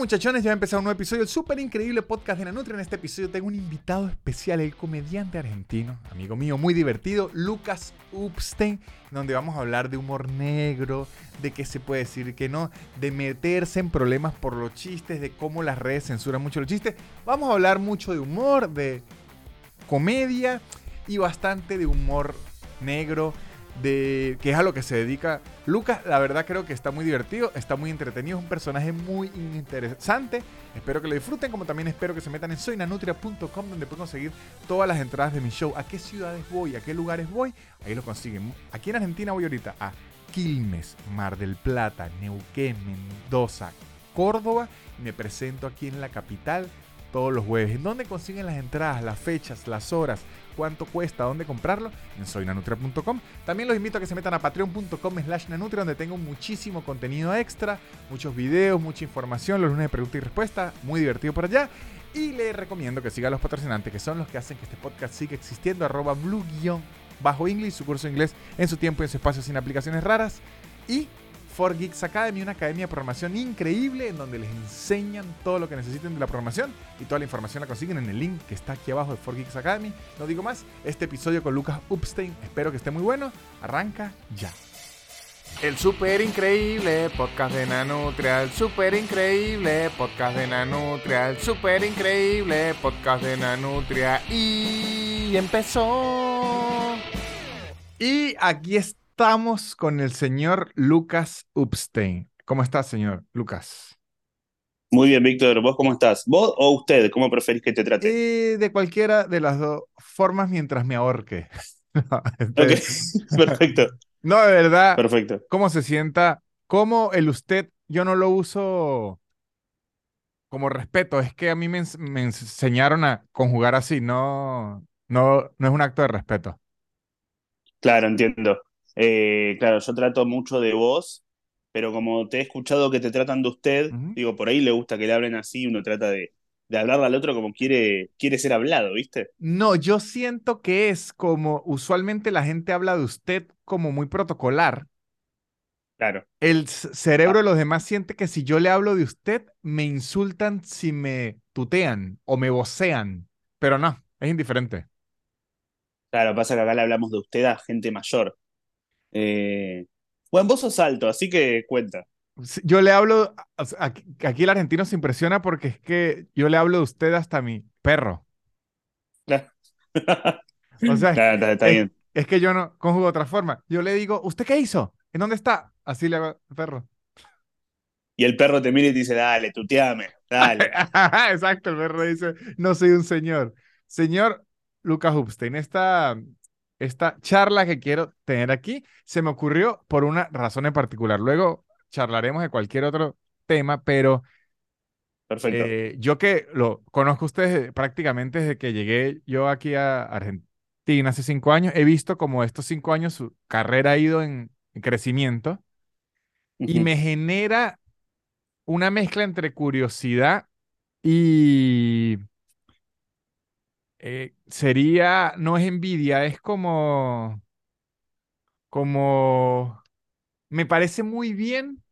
muchachones? Ya ha empezado un nuevo episodio del súper increíble podcast de Nanutria. En este episodio tengo un invitado especial, el comediante argentino, amigo mío, muy divertido, Lucas Upstein, donde vamos a hablar de humor negro, de qué se puede decir que no, de meterse en problemas por los chistes, de cómo las redes censuran mucho los chistes. Vamos a hablar mucho de humor, de comedia y bastante de humor negro de que es a lo que se dedica Lucas. La verdad creo que está muy divertido, está muy entretenido, es un personaje muy interesante. Espero que lo disfruten, como también espero que se metan en soynanutria.com donde pueden conseguir todas las entradas de mi show. ¿A qué ciudades voy? ¿A qué lugares voy? Ahí lo consiguen. Aquí en Argentina voy ahorita a Quilmes, Mar del Plata, Neuquén, Mendoza, Córdoba y me presento aquí en la capital todos los jueves. ¿En dónde consiguen las entradas, las fechas, las horas? ¿Cuánto cuesta? ¿Dónde comprarlo? En soynanutria.com. También los invito a que se metan a patreon.com slash nanutria donde tengo muchísimo contenido extra, muchos videos, mucha información, los lunes de pregunta y respuesta, muy divertido por allá. Y les recomiendo que sigan los patrocinantes, que son los que hacen que este podcast siga existiendo, arroba blue bajo English, su curso de inglés en su tiempo y en su espacio sin aplicaciones raras. Y For Geeks Academy, una academia de programación increíble en donde les enseñan todo lo que necesiten de la programación y toda la información la consiguen en el link que está aquí abajo de For Geeks Academy. No digo más, este episodio con Lucas Upstein, espero que esté muy bueno. Arranca ya. El super increíble podcast de Nanutria, el super increíble podcast de Nanutria, el super increíble podcast de Nanutria y empezó. Y aquí está estamos con el señor Lucas Upstein. ¿Cómo estás, señor Lucas? Muy bien, Víctor. ¿Vos cómo estás? ¿Vos o usted? ¿Cómo preferís que te trate? Eh, de cualquiera de las dos formas mientras me ahorque. perfecto. No, de verdad. Perfecto. ¿Cómo se sienta? ¿Cómo el usted? Yo no lo uso como respeto. Es que a mí me, me enseñaron a conjugar así. No, no, no es un acto de respeto. Claro, entiendo. Eh, claro, yo trato mucho de vos, pero como te he escuchado que te tratan de usted, digo, por ahí le gusta que le hablen así, uno trata de, de hablarle al otro como quiere, quiere ser hablado, ¿viste? No, yo siento que es como usualmente la gente habla de usted como muy protocolar. Claro. El cerebro de los demás siente que si yo le hablo de usted, me insultan si me tutean o me vocean, pero no, es indiferente. Claro, pasa que acá le hablamos de usted a gente mayor. Eh, bueno, vos sos alto, así que cuenta. Yo le hablo, aquí, el argentino se impresiona porque es que yo le hablo de usted hasta a mi perro. o sea, está, bien. es, que yo no conjugo de otra forma. Yo le digo, ¿usted qué hizo? ¿En dónde está? Así le hago al perro. Y el perro te mira y te dice, dale, tuteame, dale. Exacto, el perro dice, no soy un señor. Señor Lucas Hubstein, esta esta charla que quiero tener aquí se me ocurrió por una razón en particular. Luego charlaremos de cualquier otro tema, pero Perfecto. Eh, yo que lo conozco a ustedes prácticamente desde que llegué yo aquí a Argentina hace cinco años, he visto como estos cinco años su carrera ha ido en, crecimiento y me genera una mezcla entre curiosidad y eh, sería, no es envidia, es como, como, me parece muy bien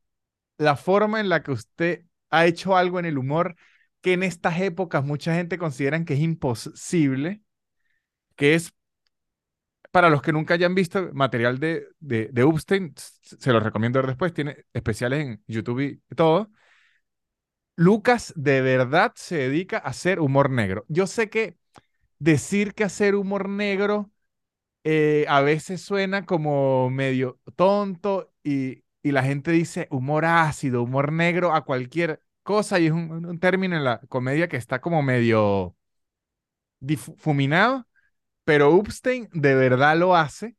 la forma en la que usted ha hecho algo en el humor que en estas épocas mucha gente considera que es imposible, que es, para los que nunca hayan visto material de, de, de Upstein, se los recomiendo ver después, tiene especiales en YouTube y todo. Lucas de verdad se dedica a hacer humor negro. Yo sé que decir que hacer humor negro eh, a veces suena como medio tonto y, y, la gente dice humor ácido, humor negro a cualquier cosa y es un, término en la comedia que está como medio difuminado, pero Upstein de verdad lo hace,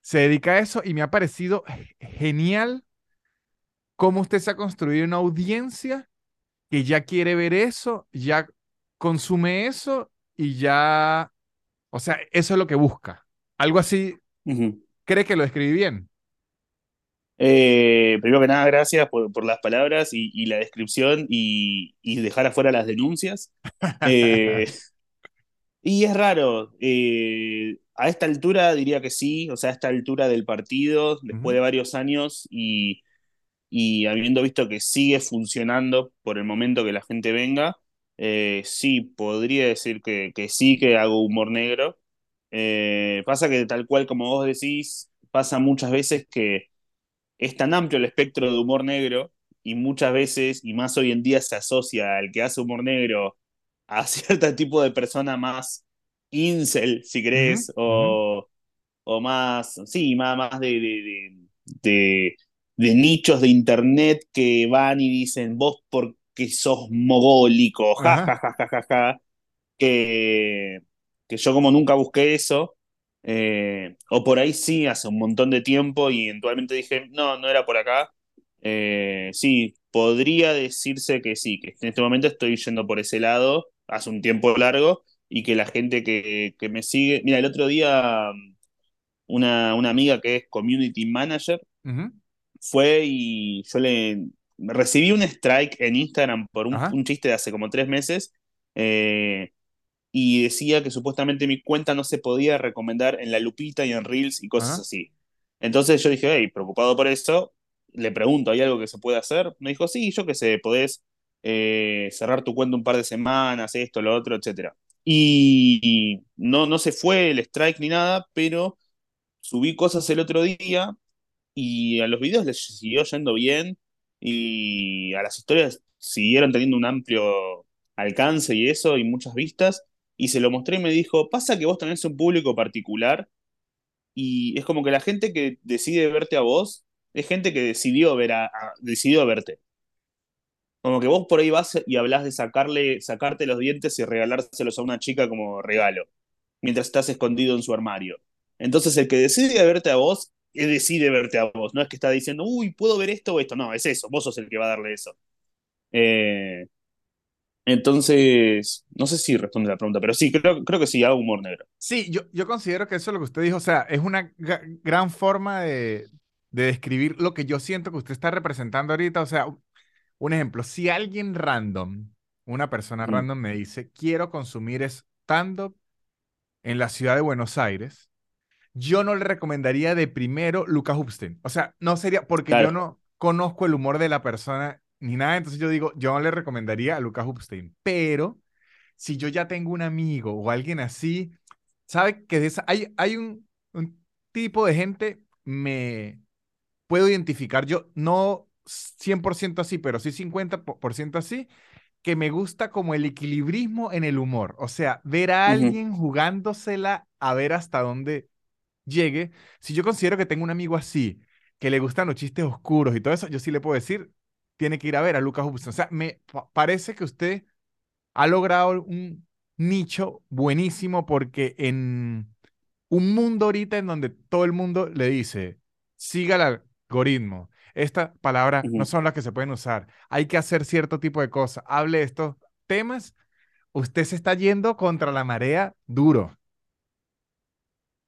se dedica a eso y me ha parecido genial cómo usted se ha construido una audiencia que ya quiere ver eso, ya consume eso y ya, o sea, eso es lo que busca. Algo así, ¿cree que lo escribí bien? Eh, primero que nada, gracias por, las palabras y, la descripción y, dejar afuera las denuncias. Eh, y es raro, eh, a esta altura diría que sí, o sea, a esta altura del partido, después de varios años y y habiendo visto que sigue funcionando por el momento que la gente venga, eh, sí, podría decir que, que, sí que hago humor negro. Eh, pasa que tal cual como vos decís, pasa muchas veces que es tan amplio el espectro de humor negro y muchas veces, y más hoy en día, se asocia al que hace humor negro a cierto tipo de persona más incel, si crees, o, o, más, sí, más, más de, de, de, nichos de internet que van y dicen, vos porque sos mogólico, ja, ja, ja, ja, ja, ja, que, que yo como nunca busqué eso, eh, o por ahí sí, hace un montón de tiempo y eventualmente dije, no, no era por acá. Eh, sí, podría decirse que sí, que en este momento estoy yendo por ese lado hace un tiempo largo y que la gente que, que me sigue, mira, el otro día una, una amiga que es community manager fue y yo le recibí un strike en Instagram por un, un chiste de hace como tres meses. Eh, y decía que supuestamente mi cuenta no se podía recomendar en la lupita y en Reels y cosas así. Entonces yo dije, hey, preocupado por eso, le pregunto, ¿hay algo que se puede hacer? Me dijo, sí, yo qué sé, podés eh, cerrar tu cuenta un par de semanas, esto, lo otro, etc. Y no, no se fue el strike ni nada, pero subí cosas el otro día y a los videos les siguió yendo bien y a las historias siguieron teniendo un amplio alcance y eso y muchas vistas y se lo mostré y me dijo, pasa que vos tenés un público particular y es como que la gente que decide verte a vos es gente que decidió, ver a, decidió verte. Como que vos por ahí vas y hablas de sacarle, sacarte los dientes y regalárselos a una chica como regalo, mientras estás escondido en su armario. Entonces el que decide verte a vos, decide verte a vos. No es que está diciendo, uy, puedo ver esto o esto. No, es eso. Vos sos el que va a darle eso. Eh, entonces, no sé si responde la pregunta, pero sí, creo, creo que sí, hago humor negro. Sí, yo, yo considero que eso es lo que usted dijo, o sea, es una gran forma de, de describir lo que yo siento que usted está representando ahorita. O sea, un ejemplo, si alguien random, una persona mm. random me dice, quiero consumir stand-up en la ciudad de Buenos Aires, yo no le recomendaría de primero Lucas Hupstein. O sea, no sería porque yo no conozco el humor de la persona ni nada. Entonces yo digo, yo no le recomendaría a Lucas Hupstein, pero si yo ya tengo un amigo o alguien así, sabe que hay, hay un, un tipo de gente, me puedo identificar, yo no 100% así, pero sí 50% así, que me gusta como el equilibrismo en el humor. O sea, ver a alguien jugándosela a ver hasta dónde llegue. Si yo considero que tengo un amigo así, que le gustan los chistes oscuros y todo eso, yo sí le puedo decir, tiene que ir a ver a Lucas Hubson. O sea, me parece que usted ha logrado un nicho buenísimo porque en un mundo ahorita en donde todo el mundo le dice, siga el algoritmo, estas palabras no son las que se pueden usar, hay que hacer cierto tipo de cosas, hable de estos temas, usted se está yendo contra la marea duro.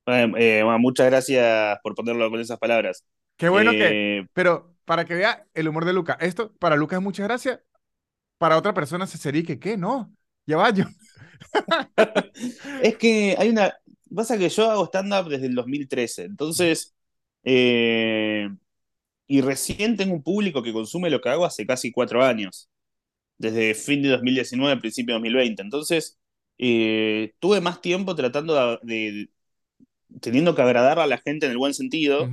Eh, muchas gracias por ponerlo con esas palabras. Qué bueno que, eh, pero para que vea el humor de Luca. Esto para Luca es muchas gracias. Para otra persona se sería que, ¿qué? No, ya va yo. es que hay una. Pasa que yo hago stand-up desde el 2013. Entonces. Eh, y recién tengo un público que consume lo que hago hace casi cuatro años. Desde fin de 2019, principio de 2020. Entonces. Eh, tuve más tiempo tratando de, teniendo que agradar a la gente en el buen sentido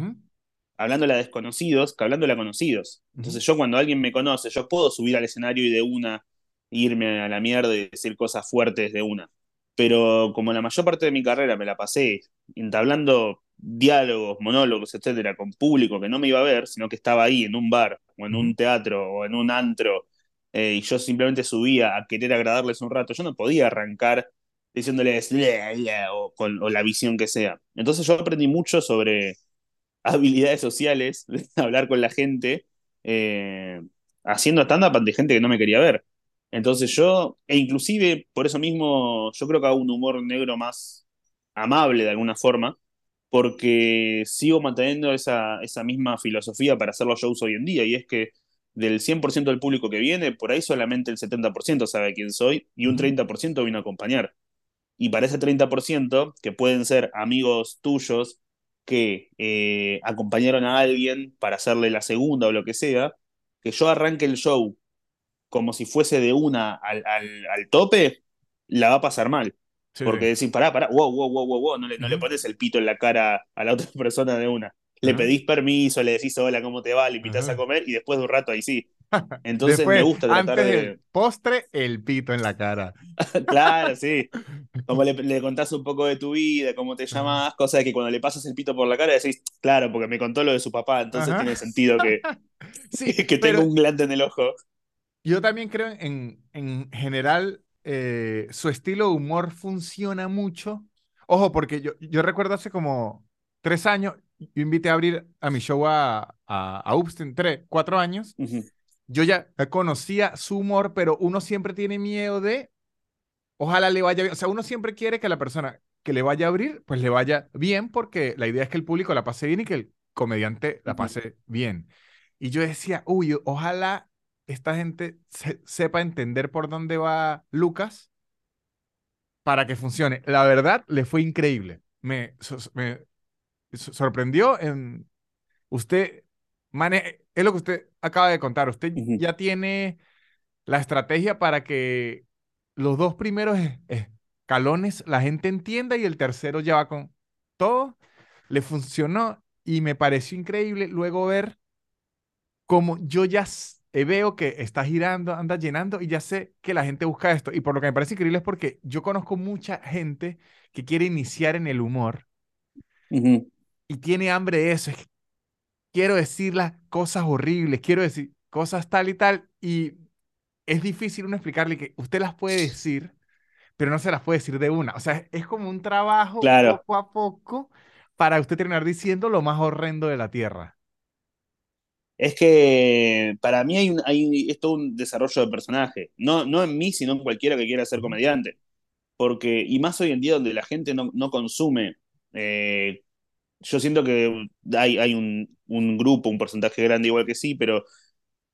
hablándole a desconocidos que hablándole a conocidos. Entonces yo cuando alguien me conoce, yo puedo subir al escenario y de una irme a la mierda y decir cosas fuertes de una. Pero como la mayor parte de mi carrera me la pasé entablando diálogos, monólogos, etcétera, con público que no me iba a ver, sino que estaba ahí en un bar o en un teatro o en un antro eh, y yo simplemente subía a querer agradarles un rato, yo no podía arrancar diciéndoles o, con, o la visión que sea. Entonces yo aprendí mucho sobre habilidades sociales, hablar con la gente, eh, haciendo stand-up ante gente que no me quería ver. Entonces yo, e inclusive por eso mismo, yo creo que hago un humor negro más amable de alguna forma, porque sigo manteniendo esa, esa misma filosofía para hacer los shows hoy en día, y es que del 100% del público que viene, por ahí solamente el 70% sabe quién soy y un 30% vino a acompañar. Y para ese 30%, que pueden ser amigos tuyos, que eh, acompañaron a alguien para hacerle la segunda o lo que sea, que yo arranque el show como si fuese de una al, al, tope, la va a pasar mal. Porque decís, pará, pará, wow, wow, wow, wow, no le, no le pones el pito en la cara a la otra persona de una. Le pedís permiso, le decís hola, ¿cómo te va? Le invitas a comer y después de un rato ahí sí. Entonces me gusta tratar antes de. postre, el pito en la cara. claro, sí. Como le, le, contás un poco de tu vida, cómo te llamas, cosas que cuando le pasas el pito por la cara decís, claro, porque me contó lo de su papá, entonces tiene sentido que, sí, que tenga un glande en el ojo. Yo también creo en, en general, eh, su estilo de humor funciona mucho. Ojo, porque yo, yo recuerdo hace como tres años, yo invité a abrir a mi show a, a, a Upstein, tres, cuatro años yo ya conocía su humor, pero uno siempre tiene miedo de, ojalá le vaya bien. O sea, uno siempre quiere que la persona que le vaya a abrir, pues le vaya bien, porque la idea es que el público la pase bien y que el comediante la pase bien. Y yo decía, uy, ojalá esta gente sepa entender por dónde va Lucas para que funcione. La verdad, le fue increíble. Me, me sorprendió en usted Mane, es lo que usted acaba de contar. Usted ya tiene la estrategia para que los dos primeros escalones la gente entienda y el tercero ya va con todo. Le funcionó y me pareció increíble luego ver cómo yo ya eh, veo que está girando, anda llenando y ya sé que la gente busca esto. Y por lo que me parece increíble es porque yo conozco mucha gente que quiere iniciar en el humor y tiene hambre de eso. Es quiero decir las cosas horribles, quiero decir cosas tal y tal, y es difícil uno explicarle que usted las puede decir, pero no se las puede decir de una. O sea, es como un trabajo poco a poco para usted terminar diciendo lo más horrendo de la tierra. Es que para mí hay, un, hay todo un desarrollo de personaje, no, no en mí, sino en cualquiera que quiera ser comediante. Porque, y más hoy en día donde la gente no, no consume eh, yo siento que hay, hay un, un, grupo, un porcentaje grande igual que sí, pero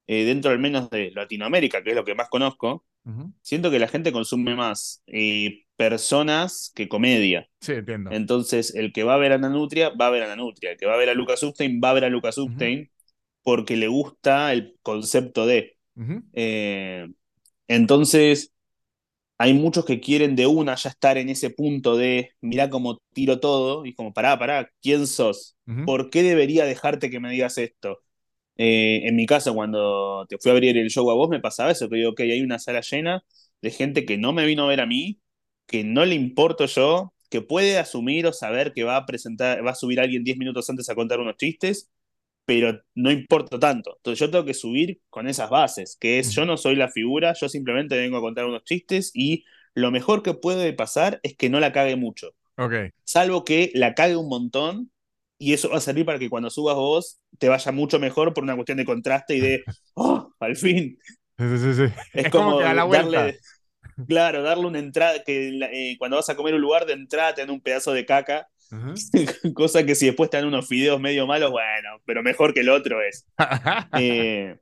eh, dentro al menos de Latinoamérica, que es lo que más conozco, siento que la gente consume más eh, personas que comedia. Sí, entiendo. Entonces, el que va a ver a Nanutria, va a ver a Nanutria. El que va a ver a Lucas Upstein, va a ver a Lucas Upstein porque le gusta el concepto de. Eh, entonces, hay muchos que quieren de una ya estar en ese punto de, mirá cómo tiro todo, y como, pará, pará, ¿quién sos? ¿Por qué debería dejarte que me digas esto? Eh, en mi caso, cuando te fui a abrir el show a vos, me pasaba eso, que digo, ok, hay una sala llena de gente que no me vino a ver a mí, que no le importo yo, que puede asumir o saber que va a presentar, va a subir a alguien 10 minutos antes a contar unos chistes, pero no importa tanto. Entonces yo tengo que subir con esas bases, que es yo no soy la figura, yo simplemente vengo a contar unos chistes y lo mejor que puede pasar es que no la cague mucho. Okay. Salvo que la cague un montón y eso va a servir para que cuando subas vos te vaya mucho mejor por una cuestión de contraste y de, oh, al fin. Sí, sí, sí. Es, como, darle, claro, darle una entrada, que eh, cuando vas a comer un lugar de entrada te dan un pedazo de caca Cosa que si después te dan unos videos medio malos, bueno, pero mejor que el otro es. Eh,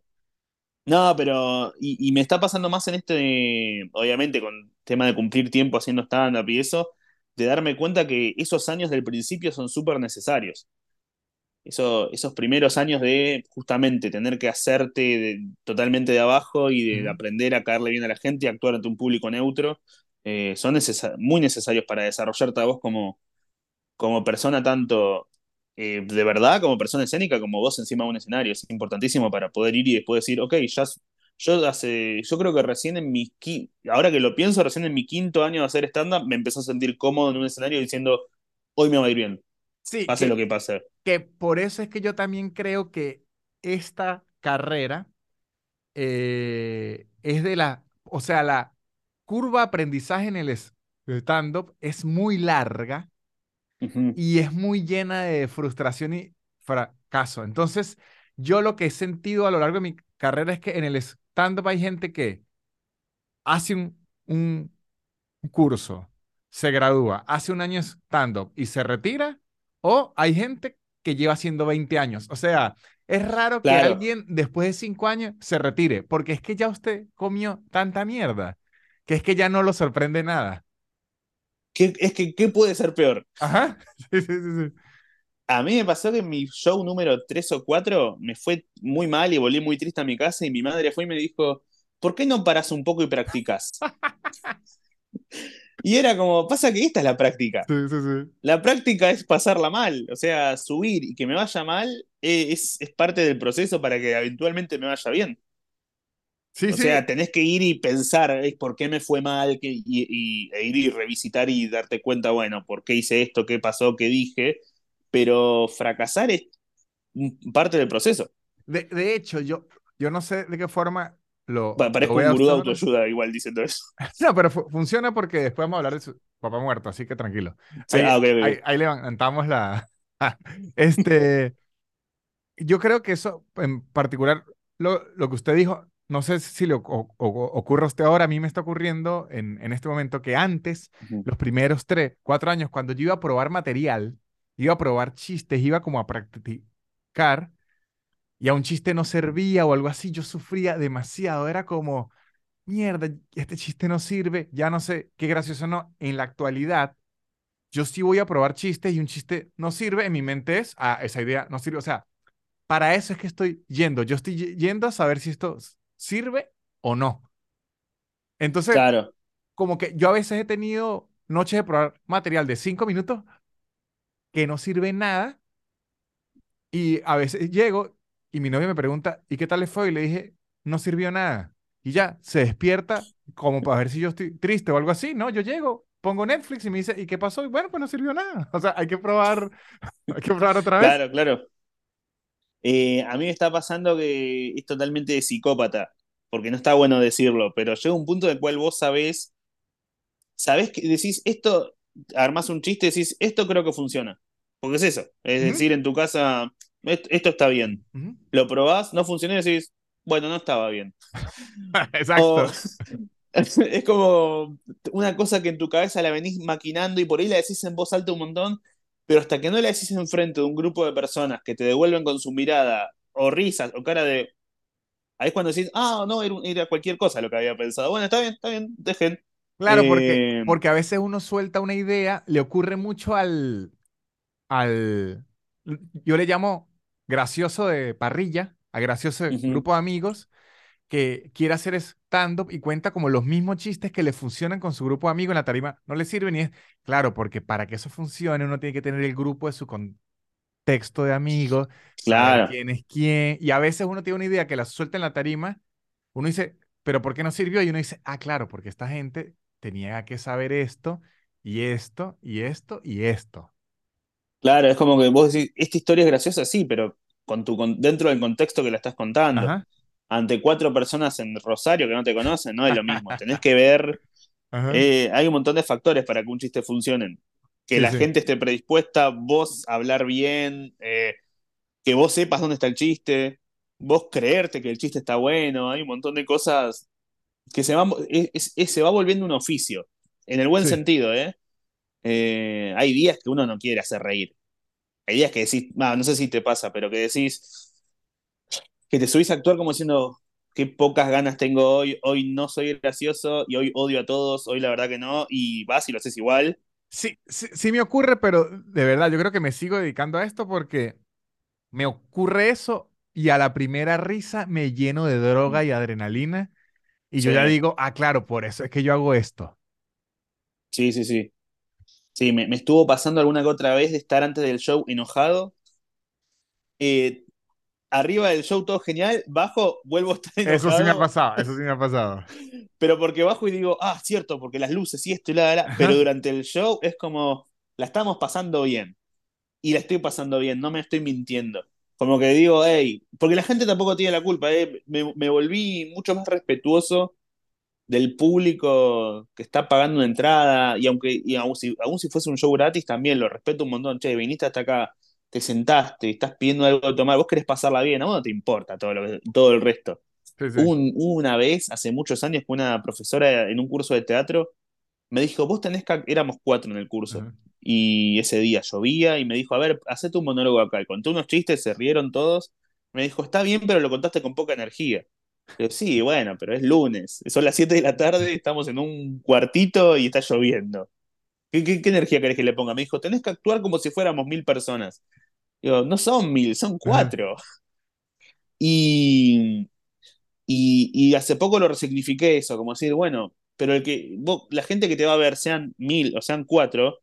no, pero. Y, me está pasando más en este, obviamente, con tema de cumplir tiempo haciendo stand-up y eso, de darme cuenta que esos años del principio son súper necesarios. Eso, esos primeros años de justamente tener que hacerte totalmente de abajo y de, aprender a caerle bien a la gente y actuar ante un público neutro, eh, son muy necesarios para desarrollarte a vos como, como persona tanto eh, de verdad como persona escénica como vos encima de un escenario. Es importantísimo para poder ir y después decir, ok, ya, yo hace, yo creo que recién en mi, ahora que lo pienso, recién en mi quinto año de hacer stand-up me empezó a sentir cómodo en un escenario diciendo, hoy me va a ir bien. Sí, pase lo que pase. Que por eso es que yo también creo que esta carrera eh, es de la, o sea, la curva de aprendizaje en el stand-up es muy larga y es muy llena de frustración y fracaso. Entonces, yo lo que he sentido a lo largo de mi carrera es que en el stand-up hay gente que hace un, un curso, se gradúa, hace un año stand-up y se retira, o hay gente que lleva haciendo 20 años. O sea, es raro que alguien después de 5 años se retire, porque es que ya usted comió tanta mierda, que es que ya no lo sorprende nada es que, ¿qué puede ser peor? Ajá. Sí, sí, sí. A mí me pasó que en mi show número 3 o 4 me fue muy mal y volví muy triste a mi casa y mi madre fue y me dijo, ¿por qué no paras un poco y practicas? y era como, pasa que esta es la práctica. Sí, sí, sí. La práctica es pasarla mal, o sea, subir y que me vaya mal eh, es, es parte del proceso para que eventualmente me vaya bien. Sí, o sea, tenés que ir y pensar por qué me fue mal que, y, e ir y revisitar y darte cuenta, bueno, por qué hice esto, qué pasó, qué dije, pero fracasar es parte del proceso. De, hecho, yo, yo no sé de qué forma lo. parezco un gurú de autoayuda, igual diciendo eso. no, pero funciona porque después vamos a hablar de su papá muerto, así que tranquilo. ahí, ah, Ahí, levantamos la. este. Yo creo que eso, en particular, lo, lo que usted dijo, no sé si le ocurre a usted ahora, a mí me está ocurriendo en, en este momento que antes, los primeros tres, cuatro años, cuando yo iba a probar material, iba a probar chistes, iba como a practicar y a un chiste no servía o algo así, yo sufría demasiado, era como, mierda, este chiste no sirve, ya no sé qué gracioso no. En la actualidad, yo sí voy a probar chistes y un chiste no sirve, en mi mente es, ah, esa idea no sirve, o sea, para eso es que estoy yendo, yo estoy yendo a saber si esto sirve o no. Entonces, claro. como que yo a veces he tenido noches de probar material de cinco minutos que no sirve nada. Y a veces llego y mi novia me pregunta, ¿y qué tal le fue? Y le dije, no sirvió nada. Y ya, se despierta como para ver si yo estoy triste o algo así. No, yo llego, pongo Netflix y me dice, ¿y qué pasó? Y bueno, pues no sirvió nada. O sea, hay que probar, hay que probar otra vez. Claro, claro. Eh, a mí me está pasando que es totalmente de psicópata, porque no está bueno decirlo, pero llega un punto en el cual vos sabés, sabés que decís, esto, armás un chiste y decís, esto creo que funciona. Porque es eso. Es decir, en tu casa, esto, está bien. Lo probás, no funciona y decís, bueno, no estaba bien. Exacto. es como una cosa que en tu cabeza la venís maquinando y por ahí la decís en voz alta un montón, pero hasta que no la decís enfrente de un grupo de personas que te devuelven con su mirada o risas o cara de. Ahí es cuando decís, ah, no, era, cualquier cosa lo que había pensado. Bueno, está bien, está bien, dejen. Claro, porque, eh, porque a veces uno suelta una idea, le ocurre mucho al, al, yo le llamo gracioso de parrilla, a gracioso de grupo de amigos, que quiere hacer stand-up y cuenta como los mismos chistes que le funcionan con su grupo de amigos en la tarima, no le sirven y es, claro, porque para que eso funcione uno tiene que tener el grupo de su contexto de amigos, claro. quién es quién, y a veces uno tiene una idea que la suelta en la tarima, uno dice, pero ¿por qué no sirvió? Y uno dice, ah, claro, porque esta gente tenía que saber esto y esto y esto y esto. Claro, es como que vos decís, esta historia es graciosa, sí, pero con tu, dentro del contexto que la estás contando. Ante cuatro personas en Rosario que no te conocen, no es lo mismo. Tenés que ver. Eh, hay un montón de factores para que un chiste funcione. Que la gente esté predispuesta, vos hablar bien, eh, que vos sepas dónde está el chiste, vos creerte que el chiste está bueno. Hay un montón de cosas que se, van, se va volviendo un oficio, en el buen sentido, ¿eh? ¿eh? Hay días que uno no quiere hacer reír. Hay días que decís, no sé si te pasa, pero que decís que te subís a actuar como diciendo, qué pocas ganas tengo hoy, hoy no soy gracioso y hoy odio a todos, hoy la verdad que no, y vas y lo haces igual. Sí, sí, sí me ocurre, pero de verdad, yo creo que me sigo dedicando a esto porque me ocurre eso y a la primera risa me lleno de droga y adrenalina y yo ya digo, ah, claro, por eso es que yo hago esto. Sí, sí, sí. Sí, me, estuvo pasando alguna que otra vez de estar antes del show enojado. Eh, arriba del show todo genial, bajo vuelvo a estar enojado. Eso sí me ha pasado, eso sí me ha pasado. Pero porque bajo y digo, ah, cierto, porque las luces y esto y la, la, pero durante el show es como, la estamos pasando bien. Y la estoy pasando bien, no me estoy mintiendo. Como que digo, hey, porque la gente tampoco tiene la culpa, eh. me, volví mucho más respetuoso del público que está pagando una entrada, y aunque y aún, si, aún si fuese un show gratis, también lo respeto un montón. Che, viniste hasta acá, te sentaste, estás pidiendo algo de tomar, vos querés pasarla bien, a vos no te importa todo, lo, todo el resto. una vez, hace muchos años, que una profesora en un curso de teatro me dijo, vos tenés que, éramos cuatro en el curso, y ese día llovía y me dijo, a ver, hacete un monólogo acá. Y conté unos chistes, se rieron todos. Me dijo, está bien, pero lo contaste con poca energía. Yo, sí, bueno, pero es lunes, son las 7 de la tarde, estamos en un cuartito y está lloviendo. ¿Qué, qué, energía querés que le ponga? Me dijo, tenés que actuar como si fuéramos mil personas. Digo, no son mil, son cuatro. Y, y, hace poco lo resignifiqué eso, como decir, bueno, pero el que la gente que te va a ver, sean mil o sean cuatro,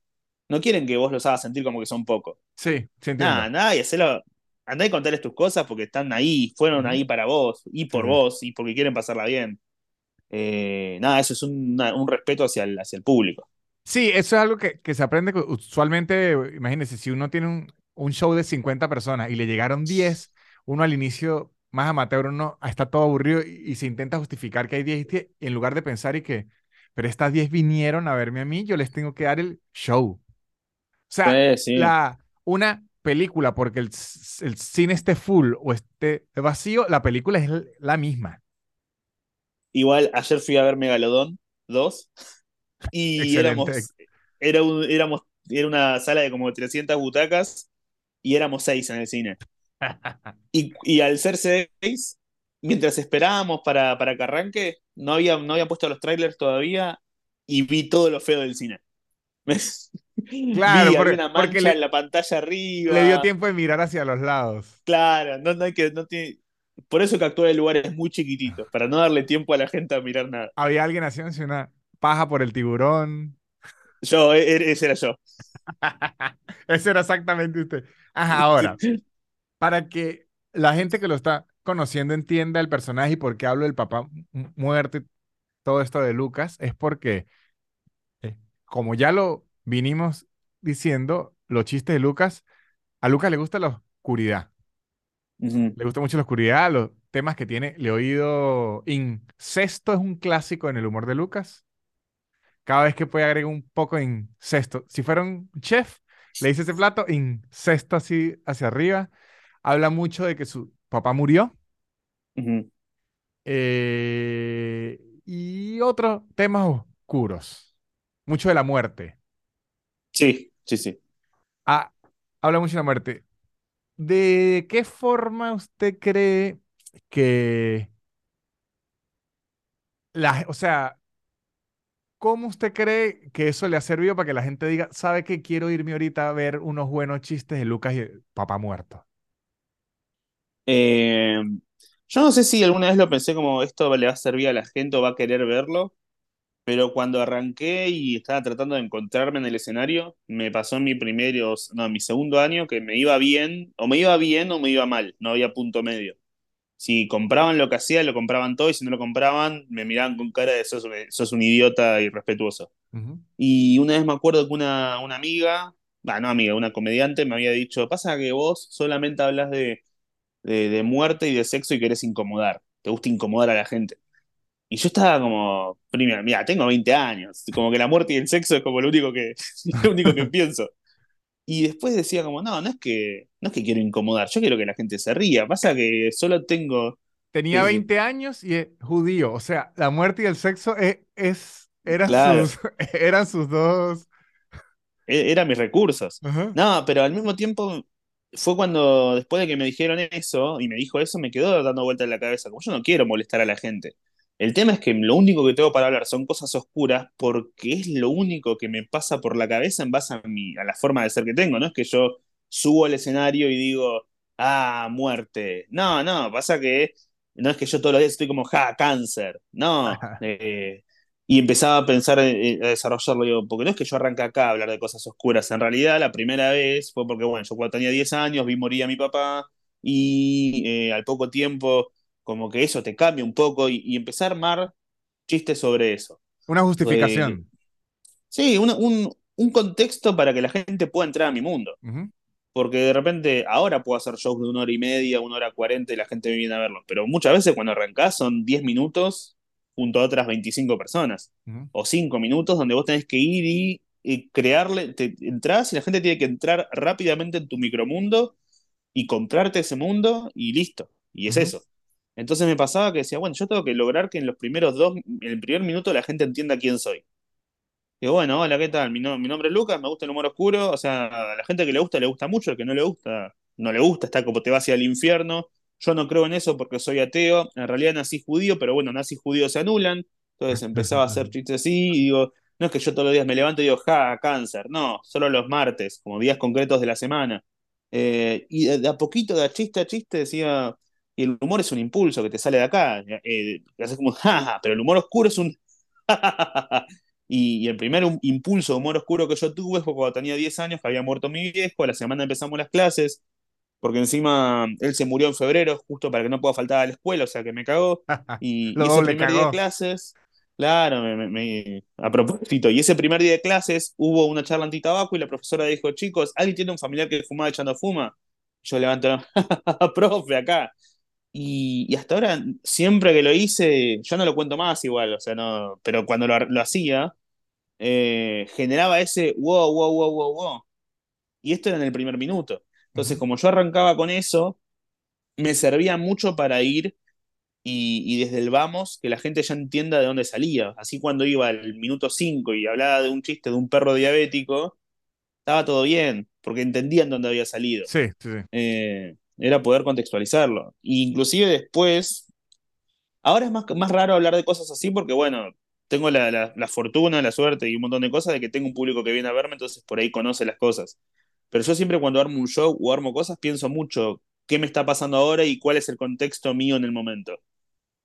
no quieren que vos los hagas sentir como que son pocos. Sí, sí. Nada, nada, y hacelo. Andá y contarles tus cosas porque están ahí, fueron ahí para vos, y por vos, y porque quieren pasarla bien. Eh, nada, eso es un, respeto hacia el, hacia el público. Sí, eso es algo que, se aprende usualmente, imagínense, si uno tiene un, un, show de 50 personas y le llegaron 10, uno al inicio más amateur, uno está todo aburrido y, se intenta justificar que hay 10 en lugar de pensar y que, pero estas 10 vinieron a verme a mí, yo les tengo que dar el show. O sea, La, una película, porque el, el, cine esté full o esté vacío, la película es la misma. Igual, ayer fui a ver Megalodón 2 y éramos, era, éramos, era una sala de como 300 butacas y éramos 6 en el cine. y, y, al ser 6, mientras esperábamos para, para que arranque, no había, no había puesto los trailers todavía y vi todo lo feo del cine. Claro, porque, una mancha en la pantalla arriba. Le dio tiempo de mirar hacia los lados. Claro, no, no hay que, no tiene, por eso que actúa en lugares muy chiquititos, para no darle tiempo a la gente a mirar nada. Había alguien haciéndose una paja por el tiburón. Yo, e, e, ese era yo. ese era exactamente usted. Ajá, ahora, para que la gente que lo está conociendo entienda el personaje y por qué hablo del papá muerto y todo esto de Lucas, es porque, eh, como ya lo vinimos diciendo, los chistes de Lucas, a Lucas le gusta la oscuridad. Le gusta mucho la oscuridad, los temas que tiene. Le he oído incesto, es un clásico en el humor de Lucas. Cada vez que puede agregar un poco de incesto. Si fuera un chef, le dice ese plato, incesto así hacia arriba. Habla mucho de que su papá murió. Eh, y otros temas oscuros. Mucho de la muerte. Sí, sí, sí. Ah, habla mucho de la muerte. ¿De qué forma usted cree que la, o sea, ¿cómo usted cree que eso le ha servido para que la gente diga, sabe que quiero irme ahorita a ver unos buenos chistes de Lucas y Papá Muerto? Eh, yo no sé si alguna vez lo pensé como esto le va a servir a la gente o va a querer verlo, pero cuando arranqué y estaba tratando de encontrarme en el escenario, me pasó en mi primero, no, en mi segundo año que me iba bien, o me iba bien o me iba mal, no había punto medio. Si compraban lo que hacía, lo compraban todo, y si no lo compraban, me miraban con cara de sos, sos un idiota irrespetuoso. Y una vez me acuerdo que una, una amiga, ah, no amiga, una comediante me había dicho, pasa que vos solamente hablas de, de, de muerte y de sexo y querés incomodar, te gusta incomodar a la gente. Y yo estaba como, primero, mira, tengo 20 años, como que la muerte y el sexo es como lo único que, lo único que pienso. Y después decía como, no, no es que no es que quiero incomodar, yo quiero que la gente se ría. Pasa que solo tengo. Tenía 20 años y es judío. O sea, la muerte y el sexo es, es eran, sus, eran sus dos. E, eran mis recursos. No, pero al mismo tiempo fue cuando, después de que me dijeron eso y me dijo eso, me quedó dando vuelta en la cabeza. Como yo no quiero molestar a la gente. El tema es que lo único que tengo para hablar son cosas oscuras porque es lo único que me pasa por la cabeza en base a, mi, a la forma de ser que tengo. No es que yo subo al escenario y digo, ah, muerte. No, no, pasa que no es que yo todos los días estoy como, ja, cáncer. No. Eh, y empezaba a pensar, eh, a desarrollarlo, digo, porque no es que yo arranque acá a hablar de cosas oscuras. En realidad, la primera vez fue porque, bueno, yo cuando tenía 10 años vi morir a mi papá y eh, al poco tiempo como que eso te cambia un poco y, empezar a armar chistes sobre eso. Una justificación. sí, un, contexto para que la gente pueda entrar a mi mundo. Porque de repente ahora puedo hacer shows de una hora y media, una hora cuarenta y la gente viene a verlos. Pero muchas veces cuando arrancás son 10 minutos junto a otras 25 personas. O 5 minutos donde vos tenés que ir y, crearle, te entras y la gente tiene que entrar rápidamente en tu micromundo y comprarte ese mundo y listo. Y es eso. Entonces me pasaba que decía, bueno, yo tengo que lograr que en los primeros dos, en el primer minuto la gente entienda quién soy. Y bueno, hola, ¿qué tal? Mi, nombre es Lucas, me gusta el humor oscuro. O sea, a la gente que le gusta, le gusta mucho, al que no le gusta, no le gusta, está como te va hacia el infierno. Yo no creo en eso porque soy ateo. En realidad nací judío, pero bueno, nací judío se anulan. Entonces empezaba a hacer chistes así y digo, no es que yo todos los días me levanto y digo, ja, cáncer. No, solo los martes, como días concretos de la semana. Eh, y de, a poquito, de chiste a chiste, decía, y el humor es un impulso que te sale de acá. Eh, haces como, jaja, pero el humor oscuro es un... y, el primer impulso de humor oscuro que yo tuve fue cuando tenía 10 años, que había muerto mi viejo, a la semana empezamos las clases, porque encima él se murió en febrero, justo para que no pueda faltar a la escuela, o sea que me cagó. Y, y ese primer día de clases, claro, me, a propósito, y ese primer día de clases hubo una charla anti-tabaco y la profesora dijo, chicos, ¿alguien tiene un familiar que fumaba echando fuma? Yo levanto, profe, acá. Y, hasta ahora, siempre que lo hice, yo no lo cuento más igual, o sea, no, pero cuando lo, hacía, eh, generaba ese wow, wow, wow, wow, wow. Y esto era en el primer minuto. Entonces, como yo arrancaba con eso, me servía mucho para ir y, desde el vamos, que la gente ya entienda de dónde salía. Así cuando iba al minuto 5 y hablaba de un chiste de un perro diabético, estaba todo bien, porque entendían dónde había salido. Sí, sí. Eh, era poder contextualizarlo. E inclusive después, ahora es más, más raro hablar de cosas así porque, bueno, tengo la, la, fortuna, la suerte y un montón de cosas de que tengo un público que viene a verme, entonces por ahí conoce las cosas. Pero yo siempre cuando armo un show o armo cosas pienso mucho qué me está pasando ahora y cuál es el contexto mío en el momento.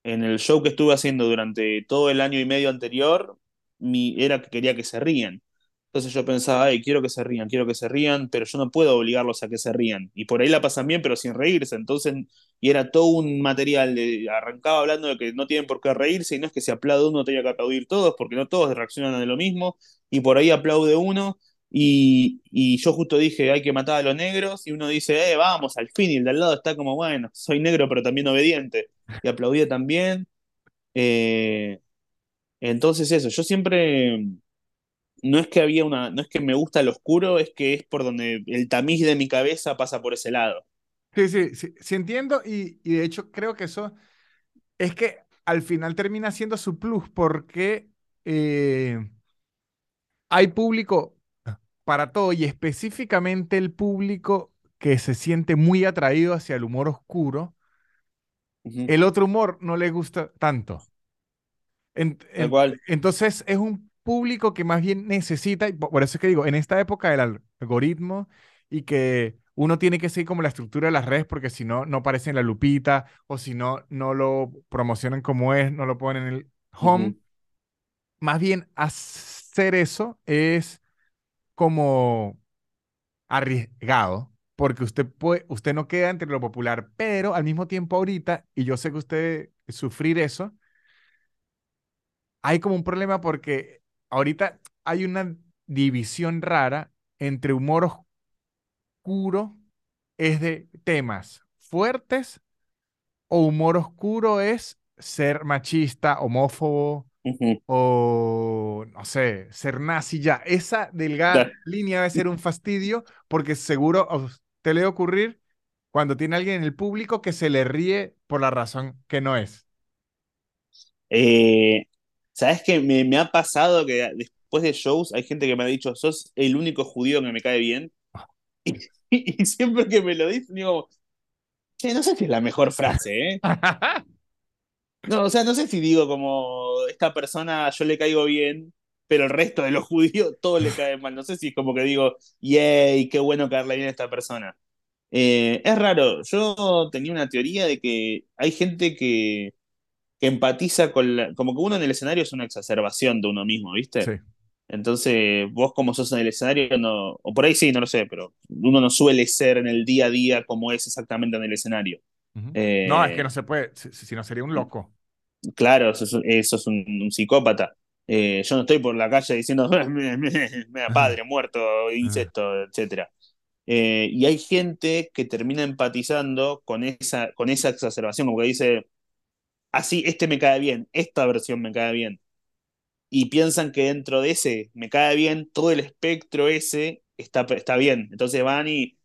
En el show que estuve haciendo durante todo el año y medio anterior, mi, era que quería que se rían. Entonces yo pensaba, ay, quiero que se rían, quiero que se rían, pero yo no puedo obligarlos a que se rían. Y por ahí la pasan bien, pero sin reírse. Entonces, y era todo un material, de, arrancaba hablando de que no tienen por qué reírse, y no es que se aplaude uno, tenía que aplaudir todos, porque no todos reaccionan de lo mismo, y por ahí aplaude uno, y, y, yo justo dije, hay que matar a los negros, y uno dice, eh, vamos, al fin, y el de al lado está como, bueno, soy negro, pero también obediente, y aplaudía también. Eh, entonces eso, yo siempre no es que había una, no es que me gusta el oscuro, es que es por donde el tamiz de mi cabeza pasa por ese lado. Sí, sí, sí, sí entiendo y, y de hecho creo que eso es que al final termina siendo su plus porque eh, hay público para todo y específicamente el público que se siente muy atraído hacia el humor oscuro, el otro humor no le gusta tanto. entonces es un público que más bien necesita, y por eso es que digo, en esta época del algoritmo y que uno tiene que seguir como la estructura de las redes porque si no, no aparece en la lupita o si no, no lo promocionan como es, no lo ponen en el home. Más bien hacer eso es como arriesgado porque usted puede, usted no queda entre lo popular, pero al mismo tiempo ahorita, y yo sé que usted sufrir eso, hay como un problema porque ahorita hay una división rara entre humor oscuro es de temas fuertes o humor oscuro es ser machista, homófobo o no sé, ser nazi ya. Esa delgada línea debe ser un fastidio porque seguro usted le va a ocurrir cuando tiene alguien en el público que se le ríe por la razón que no es. Eh, ¿Sabes qué? Me, ha pasado que después de shows hay gente que me ha dicho, sos el único judío que me cae bien. Y, siempre que me lo dicen, digo, che, no sé si es la mejor frase, ¿eh? No, o sea, no sé si digo como, esta persona yo le caigo bien, pero el resto de los judíos todo le cae mal. No sé si es como que digo, yay, qué bueno caerle bien a esta persona. Eh, es raro, yo tenía una teoría de que hay gente que que empatiza con la, como que uno en el escenario es una exacerbación de uno mismo, ¿viste? Sí. Entonces, vos como sos en el escenario, no, o por ahí sí, no lo sé, pero uno no suele ser en el día a día como es exactamente en el escenario. Eh, no, es que no se puede, si, no sería un loco. Claro, eso, es un, psicópata. Eh, yo no estoy por la calle diciendo, me, da padre, muerto, incesto, etc. Eh, y hay gente que termina empatizando con esa, con esa exacerbación, como que dice, así, este me cae bien, esta versión me cae bien. Y piensan que dentro de ese me cae bien, todo el espectro ese está, está bien. Entonces van y,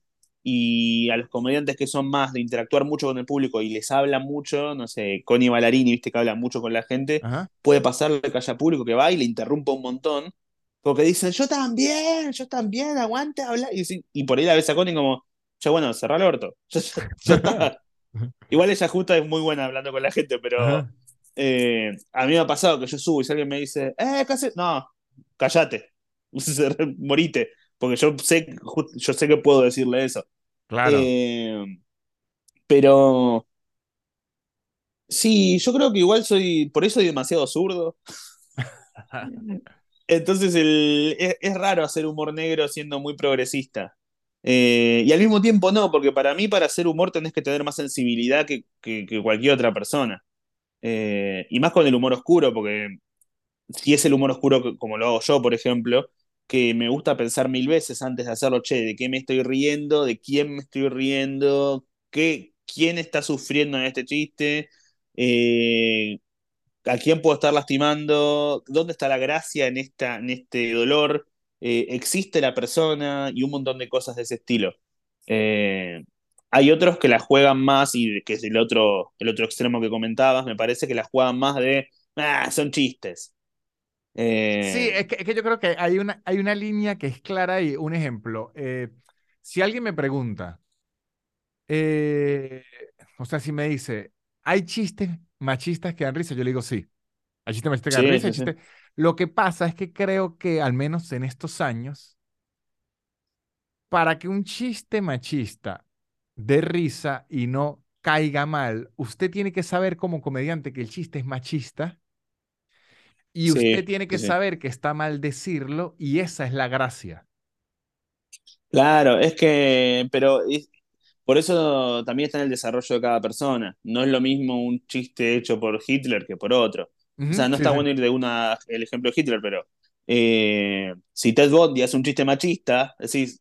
y a los comediantes que son más de interactuar mucho con el público y les habla mucho, no sé, Connie Ballarini, viste que habla mucho con la gente, puede pasarle que haya público que va y le interrumpa un montón, porque dicen, yo también, yo también, aguante hablar. Y, y por ahí la ves a Connie como, ya bueno, cerrar el orto. ya está. Igual ella justa es muy buena hablando con la gente, pero eh, a mí me ha pasado que yo subo y si alguien me dice, eh, casi No, cállate, morite, porque yo sé, yo sé que puedo decirle eso. Claro. Eh, pero sí, yo creo que igual soy, por eso soy demasiado zurdo. Entonces es, raro hacer humor negro siendo muy progresista. Eh, y al mismo tiempo no, porque para mí para hacer humor tenés que tener más sensibilidad que, cualquier otra persona. Eh, y más con el humor oscuro, porque si es el humor oscuro como lo hago yo, por ejemplo, que me gusta pensar mil veces antes de hacerlo, che, ¿de qué me estoy riendo? ¿De quién me estoy riendo? ¿Qué, ¿Quién está sufriendo en este chiste? Eh, ¿A quién puedo estar lastimando? ¿Dónde está la gracia en, esta, en este dolor? Eh, ¿Existe la persona? Y un montón de cosas de ese estilo. Eh, hay otros que la juegan más, y que es el otro, el otro extremo que comentabas, me parece que la juegan más de, ah, son chistes. Sí, es que, yo creo que hay una, hay una línea que es clara y un ejemplo. si alguien me pregunta, o sea, si me dice, ¿hay chistes machistas que dan risa? Yo le digo sí. Hay chistes machistas que dan risa. Lo que pasa es que creo que, al menos en estos años, para que un chiste machista dé risa y no caiga mal, usted tiene que saber como comediante que el chiste es machista y usted tiene que saber que está mal decirlo y esa es la gracia. Claro, es que, pero por eso también está en el desarrollo de cada persona. No es lo mismo un chiste hecho por Hitler que por otro. O sea, no está bueno ir de una, el ejemplo de Hitler, pero eh, si Ted Bundy hace un chiste machista, decís,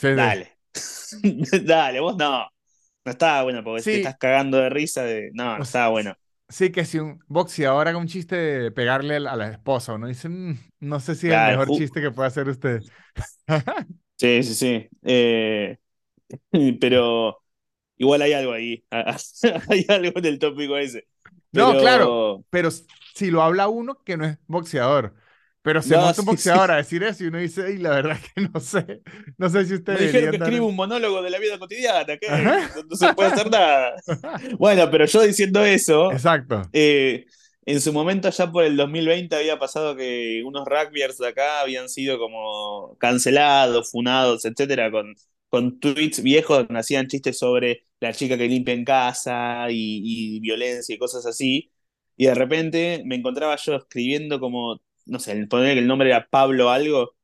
dale, dale, vos no. No estaba bueno porque te estás cagando de risa de. No, no estaba bueno. Sí, que si un boxeador haga un chiste de pegarle a la esposa, uno dice, mm, no sé si es el mejor chiste que puede hacer usted. sí, sí, sí. Eh, pero igual hay algo ahí. hay algo en el tópico ese. No, claro, pero si lo habla uno que no es boxeador. Pero se monta un boxeador a decir eso y uno dice, y la verdad que no sé, no sé si usted... Me dijeron que escribo un monólogo de la vida cotidiana, que no, se puede hacer nada. bueno, pero yo diciendo eso... Exacto. Eh, en su momento, ya por el 2020, había pasado que unos rugbyers de acá habían sido como cancelados, funados, etcétera, con con tweets viejos donde hacían chistes sobre la chica que limpia en casa y, violencia y cosas así. Y de repente me encontraba yo escribiendo como, no sé, poner que el nombre era Pablo algo.